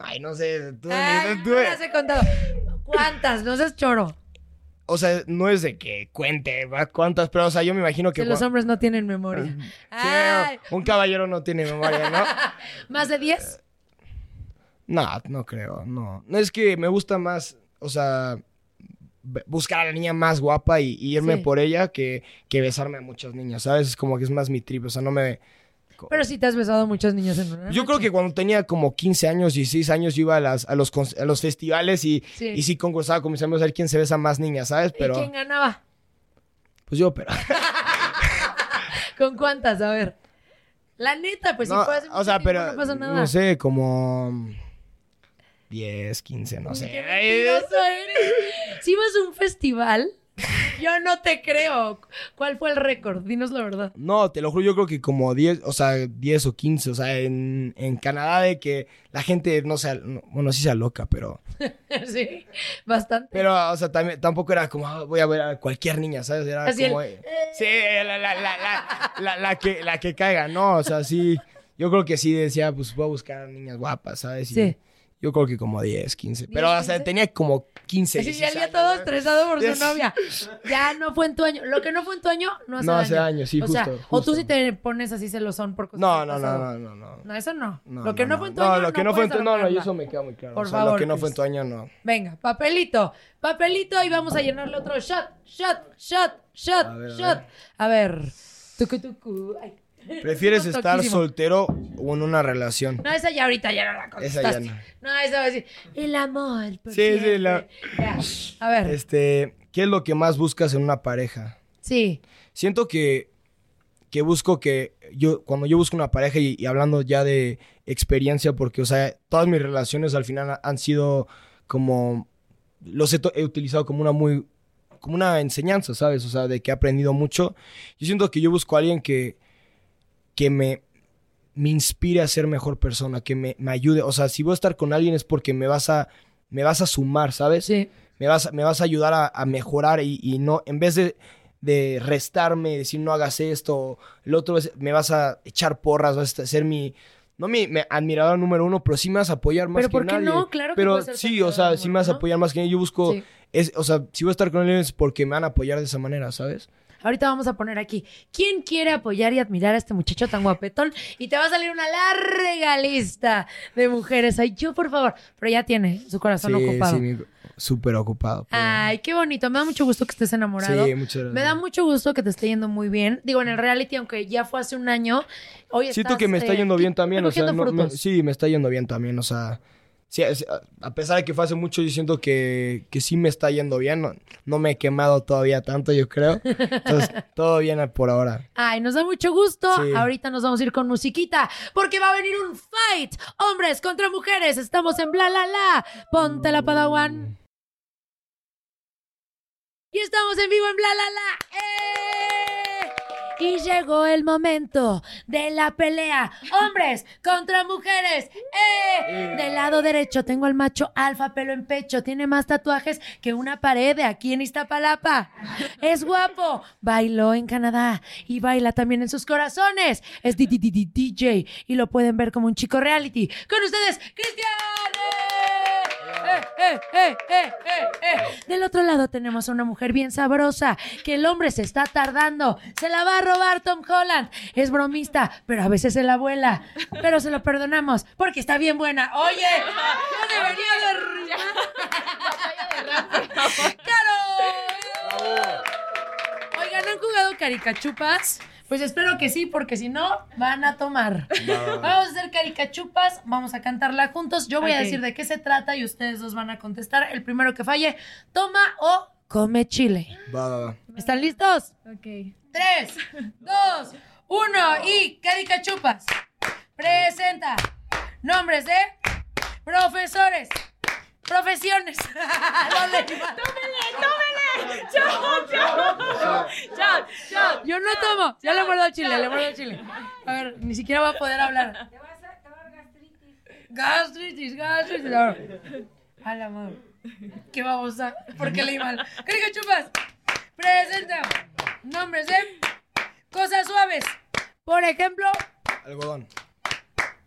Ay, no sé, tú, Ay, tú- no las he contado. ¿Cuántas? No seas choro. o sea, no es de que cuente cuántas, pero o sea, yo me imagino que Que los hombres no tienen memoria. Sí, Ay, un caballero no tiene memoria, ¿no? ¿Más de 10? No, no creo, no. No es que me gusta más, o sea, buscar a la niña más guapa y, y irme Sí. por ella que, que besarme a muchas niñas, ¿sabes? Es como que es más mi trip, o sea, no me... Pero sí te has besado a muchos niños en una Yo creo que cuando tenía como 15 años, 16 años, yo iba a, las, a, los, a los festivales y Sí. y sí concursaba con mis amigos a ver quién se besa más niñas, ¿sabes? ¿Y Pero, quién ganaba? pues yo, pero... ¿Con cuántas? A ver. La neta, pues no, si hace o sea, pero, no pasa nada. no sé, como... 10, 15, no sé. Qué mentiroso eres. Si vas a un festival, yo no te creo. ¿Cuál fue el récord? Dinos la verdad. No, te lo juro, yo creo que como 10, o sea, 10 o 15, o sea, en, en Canadá de que la gente no sea, no- bueno, sí sea loca, pero, sí, bastante. pero, o sea, también, tampoco era como, "Ah, voy a ver a cualquier niña, ¿sabes? Era Así como, sí, la, la, la, la, la, la que, la que caiga, no, o sea, sí, yo creo que sí decía, pues voy a buscar niñas guapas, ¿sabes? Y Sí. Yo creo que como 10, 15, pero, 10, o sea, 15. tenía como 15, Así ya 16 el día años, todo ¿no? estresado por su Yes. novia. Ya no fue en tu año. Lo que no fue en tu año, no hace No daño. hace daño, sí, o sea, justo, o tú justo. sí te pones así celosón por cosas No, no, no, no, no, no. No, eso no. No, lo que no, no, fue en tu no, año, lo que no fue en tu, puedes no, no, eso me queda muy claro. Por o sea, favor, lo que no fue en tu año, no. Venga, papelito. Papelito y vamos a llenarle otro shot, shot, shot, shot, A ver, a shot. A ver. Tucu, tucu. Ay. ¿Prefieres estar toquísimo. soltero o en una relación? No, esa ya ahorita ya no la Esa contestaste. ya no. esa va a decir, el amor. por Sí, sí, la- Ya. A ver, Este, ¿qué es lo que más buscas en una pareja? sí. Siento que, que busco que yo, cuando yo busco una pareja y, y hablando ya de experiencia, porque, o sea, todas mis relaciones al final ha- han sido como, los he, he utilizado como una muy, como una enseñanza, ¿sabes? O sea, de que he aprendido mucho. Yo siento que yo busco a alguien que, que me, me inspire a ser mejor persona, que me, me ayude. O sea, si voy a estar con alguien es porque me vas a, me vas a sumar, ¿sabes? Sí. me vas, a- me vas a ayudar a, a mejorar y, y no, en vez de, de restarme, decir no hagas esto, el otro es, me vas a echar porras, vas a ser mi, no mi, mi admirador número uno, pero sí me vas a apoyar más Pero que ¿por qué nadie. no? Claro que Pero ser tu sí, o sea, sí me vas a apoyar más que nadie. Yo busco, Sí. es, o sea, si voy a estar con alguien es porque me van a apoyar de esa manera, ¿sabes? Ahorita vamos a poner aquí. ¿Quién quiere apoyar y admirar a este muchacho tan guapetón? Y te va a salir una larga lista de mujeres. Ay, yo, por favor. Pero ya tiene su corazón ocupado. sí, mi- súper ocupado. pero- Ay, qué bonito. Me da mucho gusto que estés enamorado. Sí, muchas gracias. Me da mucho gusto que te esté yendo muy bien. Digo, en el reality, aunque ya fue hace un año, hoy Siento estás, que me está eh, yendo bien también, o sea, no- me- sí, me está yendo bien también, o sea, sí, a pesar de que fue hace mucho, yo siento que, que sí me está yendo bien. No, no me he quemado todavía tanto, yo creo. Entonces, todo bien por ahora. Ay, nos da mucho gusto. Sí. Ahorita nos vamos a ir con musiquita porque va a venir un fight. Hombres contra mujeres. Estamos en bla la la. Ponte la padawan. Y estamos en vivo en bla la la. ¡Eh! Y llegó el momento de la pelea. Hombres contra mujeres. ¡Eh! Del lado derecho tengo al macho alfa, pelo en pecho. Tiene más tatuajes que una pared de aquí en Iztapalapa. Es guapo. Bailó en Canadá y baila también en sus corazones. Es DJ y lo pueden ver como un chico reality. Con ustedes, Cristian. ¡Eh! ¡Eh, eh, eh, eh! Del otro lado tenemos a una mujer bien sabrosa, que el hombre se está tardando. Se la va a robar Tom Holland. Es bromista, pero a veces se la vuela. Pero se lo perdonamos porque está bien buena. Oye, yo debería de. ¡Caro! Oigan, ¿han jugado caricachupas? Pues espero que sí, porque si no, van a tomar. Vamos a hacer caricachupas, vamos a cantarla juntos. Yo voy a decir de qué se trata y ustedes dos van a contestar. El primero que falle, toma o come chile. Va, va, va. ¿Están listos? Ok. Tres, dos, uno y caricachupas. Presenta nombres de profesores, profesiones. tómele, Yo no tomo. Ya le muerdo al chile, le muerdo al chile. A ver, ni siquiera va a poder hablar. Gastritis, gastritis. A ver. A la madre. ¿Qué vamos a? ¿Por qué leí mal? Carica chupas. Presenta nombres de cosas suaves. Por ejemplo, Algodón.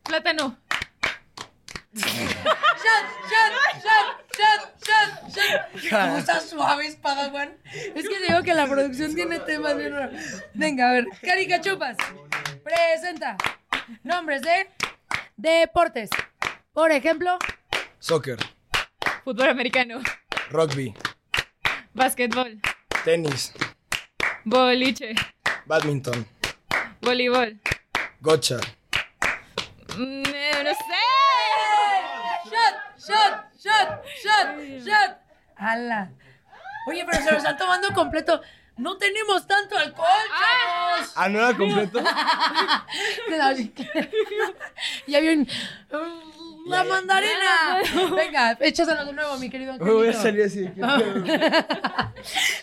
Plátano. shot, shot, shot, shot, shot, shot. Cosas suaves, Padawan. Es que digo que la producción tiene temas bien raros. Venga, a ver. Carica chupas. Presenta nombres de deportes. Por ejemplo, Soccer. Fútbol americano. Rugby. Básquetbol. Tenis. Boliche. Badminton. Voleibol. Gocha. Mm, eh, no sé. Shot, shot, shot, shot, shot. ¡Hala! Oye, pero se lo están tomando completo. No tenemos tanto alcohol, chavos. Ah, ¿no era completo? y había un... ¡La mandarina! Venga, échaselo de nuevo, mi querido Me voy a salir así.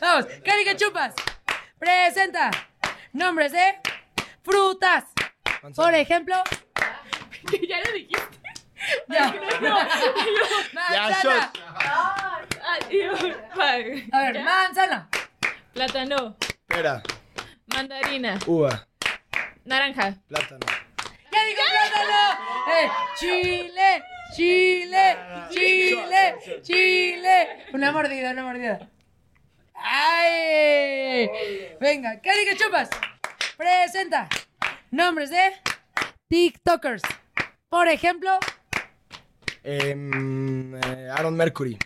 Vamos, Carica Chupas. Presenta nombres de frutas. Por ejemplo, ya lo dijiste. Ya. Ya, Manzana. shot. A ver, manzana. Plátano. Pera. Mandarina. Uva. Naranja. Plátano. ¡Ya digo plátano! Eh, Chile, Chile, Chile, Chile. Una mordida, una mordida. ¡Ay! Venga, Carica Chupas. Presenta nombres de TikTokers. Por ejemplo, Em, eh, Aaron Mercury.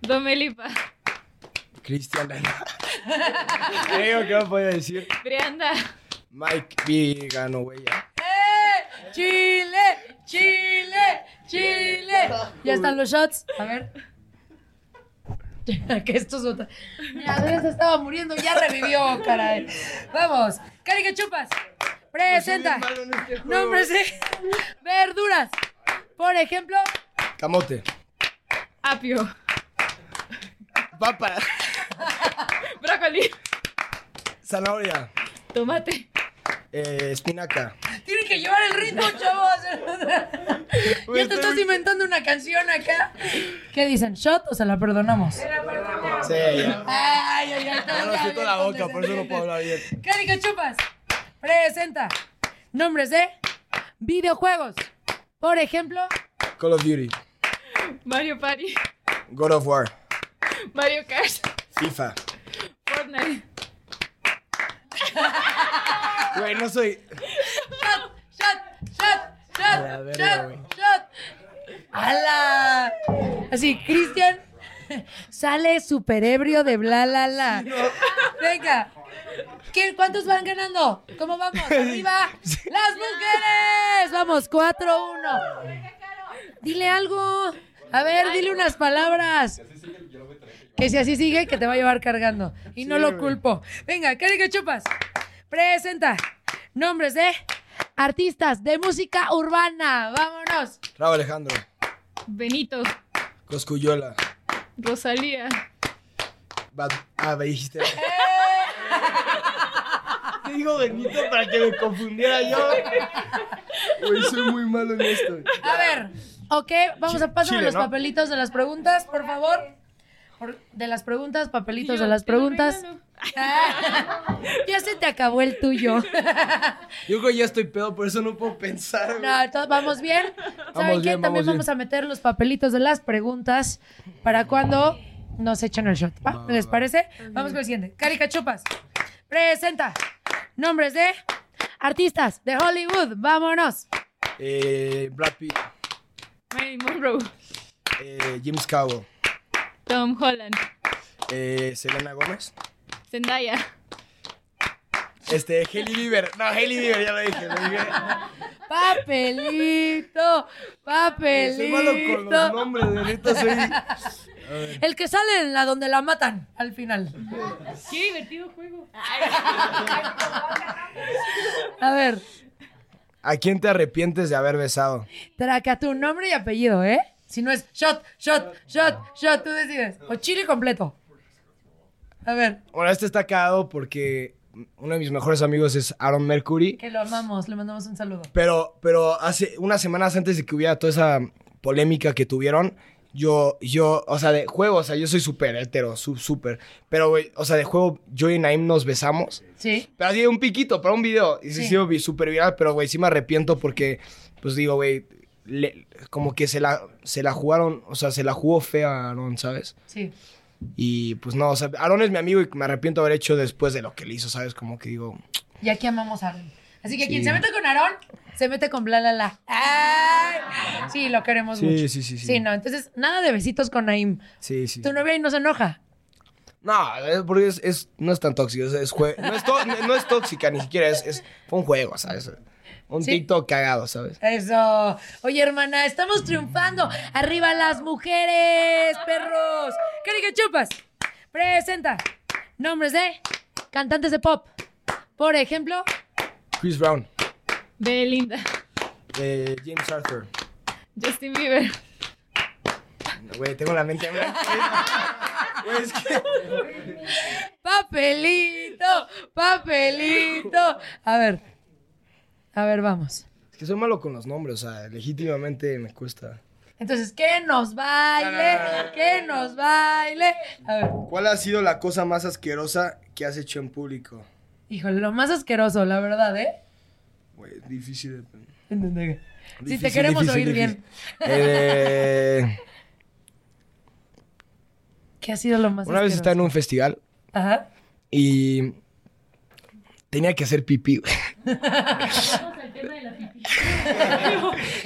Domelipa. Cristian. Creo que no podía decir. Brianda. Mike Vigano, güey. ¡Eh! ¡Chile! ¡Chile! ¡Chile! Ya están los shots. A ver. que esto es otra. Mi Andrés se estaba muriendo, ya revivió, caray. Vamos. Carica Chupas. Presenta nombres de verduras. Por ejemplo, Camote. Apio. Papa. Brócoli. Zanahoria. Tomate. Eh, espinaca. tienen que llevar el ritmo, chavos. ya te estás inventando una canción acá. ¿Qué dicen? ¿Shot o se la perdonamos? Sí, ya. Ay, ay, ay. Ya no siento la boca, por eso no puedo hablar bien. Carica Chupas presenta nombres de videojuegos. Por ejemplo, Call of Duty. Mario Party. God of War. Mario Kart. FIFA. Fortnite. Güey, no soy. shot, shot, shot, shot, la verga, güey. shot, shot. ¡Hala! Así, Cristian sale super ebrio de bla, la, la. Venga. ¿Qué- ¿Cuántos van ganando? ¿Cómo vamos? ¡Arriba! ¡Las mujeres! Vamos, 4-1. Dile algo. A ver, dile unas palabras. Que si así sigue, que te va a llevar cargando. Y no lo culpo. Venga, Carica Chupas. Presenta nombres de artistas de música urbana. Vámonos. Raúl Alejandro, Benito, Coscuyola. Rosalía, Bad... Ah, me dijiste. Te digo Benito para que me confundiera yo. Güey, soy muy malo en esto. A ver, ok, vamos a pasar los ¿no? papelitos de las preguntas, por favor. Por- de las preguntas, papelitos de las preguntas. ya se te acabó el tuyo. Yo creo que ya estoy pedo, por eso no puedo pensar. No, todos vamos bien. ¿Saben Vamos qué? bien, También vamos a meter los papelitos de las preguntas para cuando nos echen el shot. ¿va? ¿Les parece? Vamos con el siguiente. Carica Chupas. Presenta nombres de artistas de Hollywood. Vámonos. Eh, Brad Pitt, Marilyn Monroe, eh, James Cowell, Tom Holland, eh, Selena Gómez. Zendaya, Este, Hailey Bieber. No, Hailey Bieber, ya lo dije. Lo dije. Papelito, Soy malo con los papelito. nombres, de neta soy. El que sale en la donde la matan al final. Qué divertido juego. A ver, ¿A quién te arrepientes de haber besado? traca tu nombre y apellido, ¿eh? Si no es shot, shot, shot, shot, tú decides. O chile completo. A ver, Bueno, este está cagado porque uno de mis mejores amigos es Aaron Mercury. que lo amamos, le mandamos un saludo. Pero, pero hace unas semanas antes de que hubiera toda esa polémica que tuvieron, yo, yo, o sea, de juego, o sea, yo soy súper hetero, súper. Pero, güey, o sea, de juego, yo y Naim nos besamos. Sí. Pero así, un piquito, para un video. Y se Sí. hizo súper viral, pero, güey, sí me arrepiento porque, pues digo, güey, como que se la, se la jugaron, o sea, se la jugó fea a Aaron, ¿sabes? Sí. Y pues no, o sea, Aaron es mi amigo y me arrepiento de haber hecho después de lo que le hizo, ¿sabes? Como que digo, Y aquí amamos a Aaron. Así que Sí. quien se mete con Aarón, se mete con bla, la, la. ¡Ay! Sí, lo queremos Sí, mucho. sí, sí, sí. Sí, no, entonces, nada de besitos con Naim. sí, sí. Tu novia ahí no se enoja. No, es porque es, es- no es tan tóxico, es, es no, es no es tóxica ni siquiera, es, es- fue un juego, ¿sabes? Un Sí. TikTok cagado, ¿sabes? Eso. Oye, hermana, estamos triunfando. Arriba las mujeres, perros. Carica Chupas. Presenta nombres de cantantes de pop. Por ejemplo, Chris Brown, Belinda, eh, James Arthur. Justin Bieber, Güey, tengo la mente. Güey, es que... papelito, papelito. A ver, a ver, vamos. Es que soy malo con los nombres, o sea, legítimamente me cuesta. Entonces, que nos baile, que nos baile. A ver, ¿Cuál ha sido la cosa más asquerosa que has hecho en público? híjole, lo más asqueroso, la verdad, ¿eh? Güey, difícil de... Si te queremos difícil, oír bien. Eh, ¿Qué ha sido lo más una vez estaba en un festival Ajá. y tenía que hacer pipí. güey.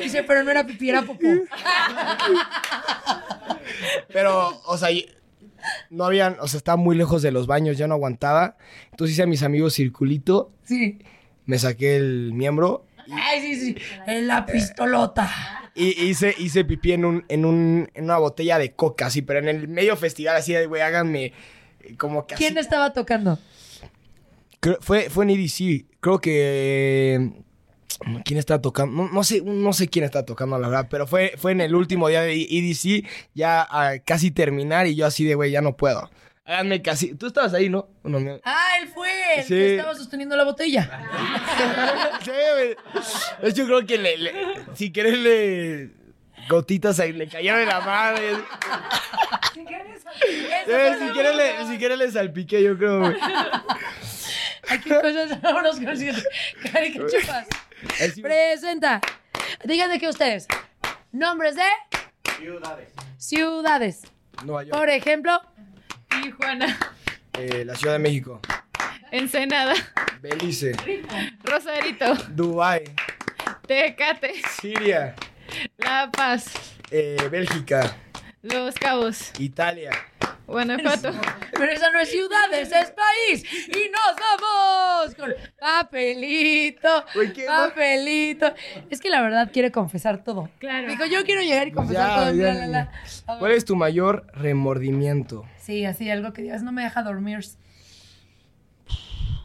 Dice, pero no era pipí, era popó. Pero, o sea, no habían, o sea, estaba muy lejos de los baños, ya no aguantaba. Entonces hice a mis amigos circulito, Sí. me saqué el miembro Ay, sí, sí. En la pistolota. y hice, hice pipí en, un, en, un, en una botella de coca, así, pero en el medio festival, así de, güey, háganme eh, como que así. ¿Quién estaba tocando? Creo- fue, fue en EDC. Creo que. ¿Quién está tocando? No, no sé, no sé quién está tocando, la verdad. Pero fue, fue en el último día de EDC, ya a casi terminar, y yo así de, güey, ya no puedo. Háganme casi. Tú estabas ahí, ¿no? No, no. Ah, él fue el Sí. que estaba sosteniendo la botella. Sí, güey. De hecho, creo que le, le- si querés le. Gotitas ahí, le cayeron en la madre. Si Eh, si quieres le, si quieres le salpiqué, yo creo, güey. Aquí cosas, vámonos con el siguiente. Cari, ¿qué chupas? Presenta. Díganme que ustedes. Nombres de ciudades. Ciudades. Nueva York. Por ejemplo, Tijuana, Eh, la Ciudad de México. Ensenada, Belice. Rosarito, Dubai. Tecate, Siria. La Paz, eh, Bélgica. Los Cabos, Italia. Guanajuato, pero esa no es ciudades, es país. Y nos vamos con Papelito, papelito. Es que la verdad quiere confesar todo. Claro. Dijo, yo quiero llegar y confesar ya, todo. ya, la, la, la. A ver. ¿Cuál es tu mayor remordimiento? Sí, así, algo que digas, no me deja dormir.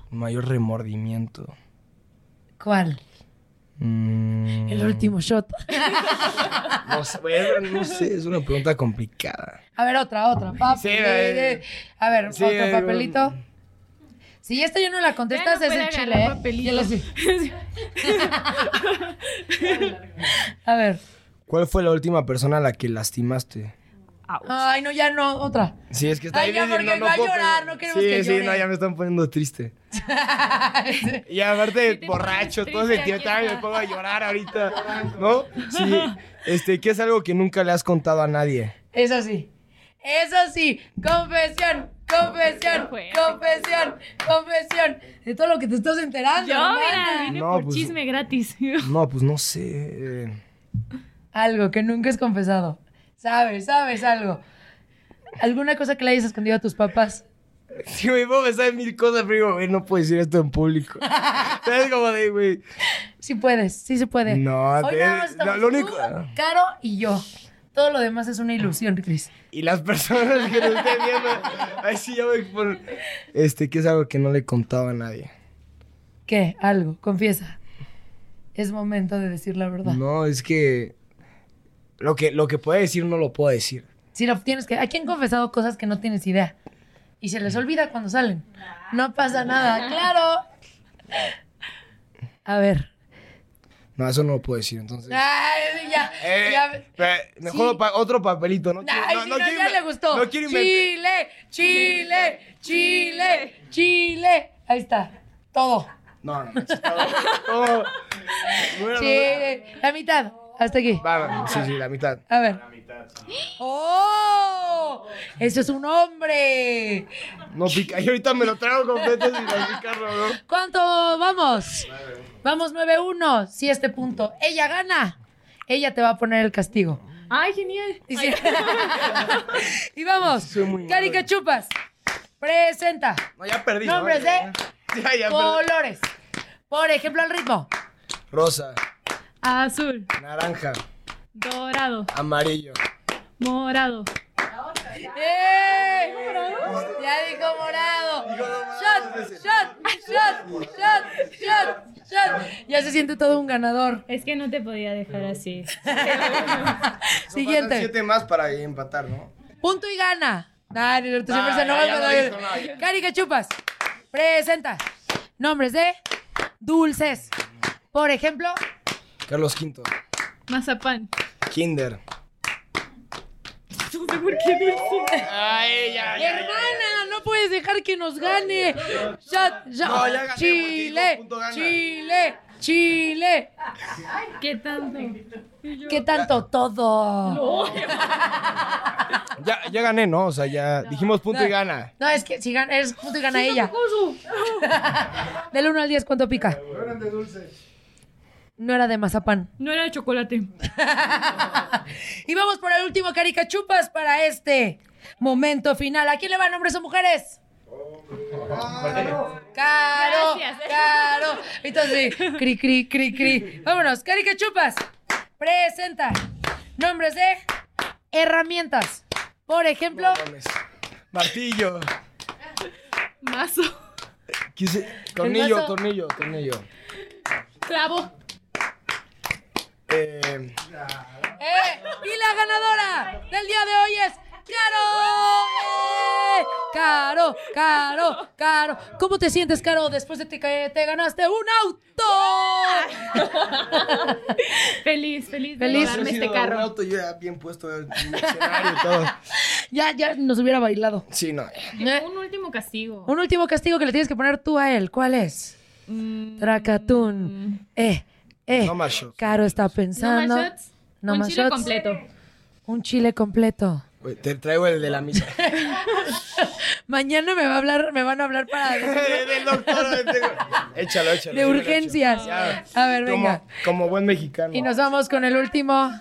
Mayor remordimiento. ¿Cuál? Mm, El último shot. No sé, güey, no sé, es una pregunta complicada. A ver, otra, otra. Sí, eh, A ver, sí, otro eh, papelito. Si esta ya no la contestas, no es el chile, ¿eh? lo sé. A ver. ¿Cuál fue la última persona a la que lastimaste? Ay, no, ya no, otra. Sí, es que está Ay, ya, porque va a puedo llorar, no queremos sí, que Sí, llore. no, ya me están poniendo triste. Y aparte, te borracho, pones todo triste, sentimental, aquí me está. pongo a llorar ahorita. ¿No? Sí. Este, ¿qué es algo que nunca le has contado a nadie? Eso sí. Eso sí. Confesión, confesión, confesión, confesión. De todo lo que te estás enterando. Yo, mira, vine No, por pues- chisme gratis. No, pues no sé. Algo que nunca has confesado. Sabes, sabes algo. ¿Alguna cosa que le hayas escondido a tus papás? Sí, güey, puedo pensar en mil cosas, pero digo, güey, no puedo decir esto en público. ¿Sabes? Como de, güey. Sí puedes, sí se puede. No, Hoy te- nada más estamos no, lo único- tú, Caro y yo. Todo lo demás es una ilusión, Cris. Y las personas que nos estén viendo. Ay, sí, ya voy por. Este, que es algo que no le he contado a nadie. ¿Qué? Algo, confiesa. Es momento de decir la verdad. No, es que. Lo que, lo que puedo decir no lo puedo decir. Si lo tienes que. Aquí han confesado cosas que no tienes idea. Y se les olvida cuando salen. No pasa nada, claro. A ver. No, eso no lo puedo decir, entonces. Ay, ya. Eh, ya. mejor Sí. pa- otro papelito, ¿no? Ay, no, sí, no no, quiero ya le gustó. No quiero inventar. Chile, Chile, Chile, Chile. Ahí está. Todo. No, no, todo- todo- Bueno, Chile. La mitad. Hasta aquí. Va, va, sí, sí, la mitad. A ver. ¡Oh! ¡Eso es un hombre! No pica. Y ahorita me lo traigo completo sin picarlo, ¿no? ¿Cuánto vamos? Vamos 9-1. Si este punto ella gana, ella te va a poner el castigo. Ay, genial. Y, vamos. Carica Chupas. Presenta. No, ya perdí. ¿no? Nombres de Ya, ya perdí. colores. Por ejemplo, al ritmo. Rosa, Azul, naranja, dorado, amarillo. morado. ¡Eh! Ya dijo morado. Shot, shot, shot, shot, shot, shot. Ya se siente todo un ganador. Es que no te podía dejar así. Siguiente. siete más para empatar, ¿no? Punto y gana. Nah, ni siempre Nah, se enoja ya, ya cuando no dice- dijo nada. Carica Chupas. Presenta. Nombres de dulces. Por ejemplo, Carlos V, Mazapán. Kinder. No sé por qué dulce. Ay, ya, hermana, no puedes dejar que nos gane. Shot, shot. No, ya gané, porque Chile, dijo punto gana. Chile, Chile. ¿Qué tanto? ¿Qué tanto todo? Ya, ya gané, ¿no? O sea, ya dijimos punto y gana. No, es que si gana, es punto y gana ella. Del 1 al 10, ¿cuánto pica? No era de mazapán. No era de chocolate. Y vamos por el último caricachupas para este momento final. ¿A quién le van hombres o mujeres? Caro, Gracias. caro. Entonces, cri, cri, cri, cri. Vámonos, caricachupas. Presenta nombres de herramientas. Por ejemplo. Martillo. Mazo. Quise- Tornillo, mazo. tornillo, tornillo. Clavo. Eh, eh, y la ganadora del día de hoy es Caro. ¡Eh! Caro, Caro, Caro. ¿Cómo te sientes, Caro, después de que te ganaste un auto? Feliz, feliz, Feliz. de darme ha este sido Un carro. auto ya bien puesto en el escenario y todo. Ya, ya nos hubiera bailado. Sí, no. ¿Eh? Un último castigo. Un último castigo que le tienes que poner tú a él. ¿Cuál es? Mm, Tracatún. Eh, eh. No más shots. Caro está ¿No pensando. más shots? No Un más chile shots. completo. Un chile completo. Te traigo el de la misa. Mañana me va a hablar, me van a hablar para Del doctor. Échalo, échalo. de urgencias. A ver, venga. Como, como buen mexicano. Y nos vamos con el último.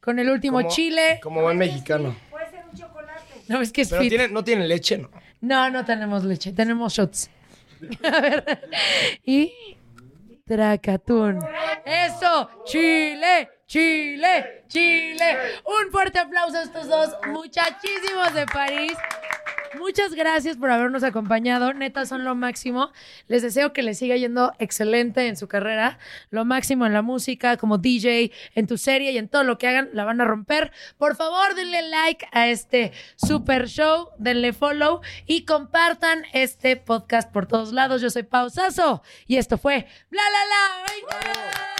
Con el último Como- chile. Como buen mexicano. No, es que es Pero tiene, no tiene leche, ¿no? No, no tenemos leche. Tenemos shots. A ver. Y Tracatún. Eso, Chile, Chile, Chile. Un fuerte aplauso a estos dos muchachísimos de París. Muchas gracias por habernos acompañado. Neta, son lo máximo. Les deseo que les siga yendo excelente en su carrera. Lo máximo en la música, como DJ, en tu serie y en todo lo que hagan, la van a romper. Por favor, denle like a este super show, denle follow y compartan este podcast por todos lados. Yo soy Pau Sasso y esto fue Bla La La. Venga.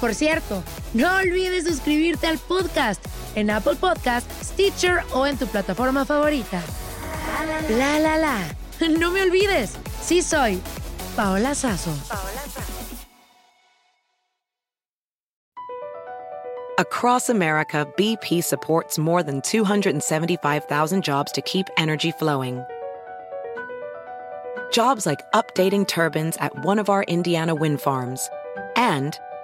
Por cierto, no olvides suscribirte al podcast en Apple Podcast, Stitcher o en tu plataforma favorita. La la la. No me olvides, sí soy Paola Sazo. Across America, BP supports more than 275,000 jobs to keep energy flowing. Jobs like updating turbines at one of our Indiana wind farms and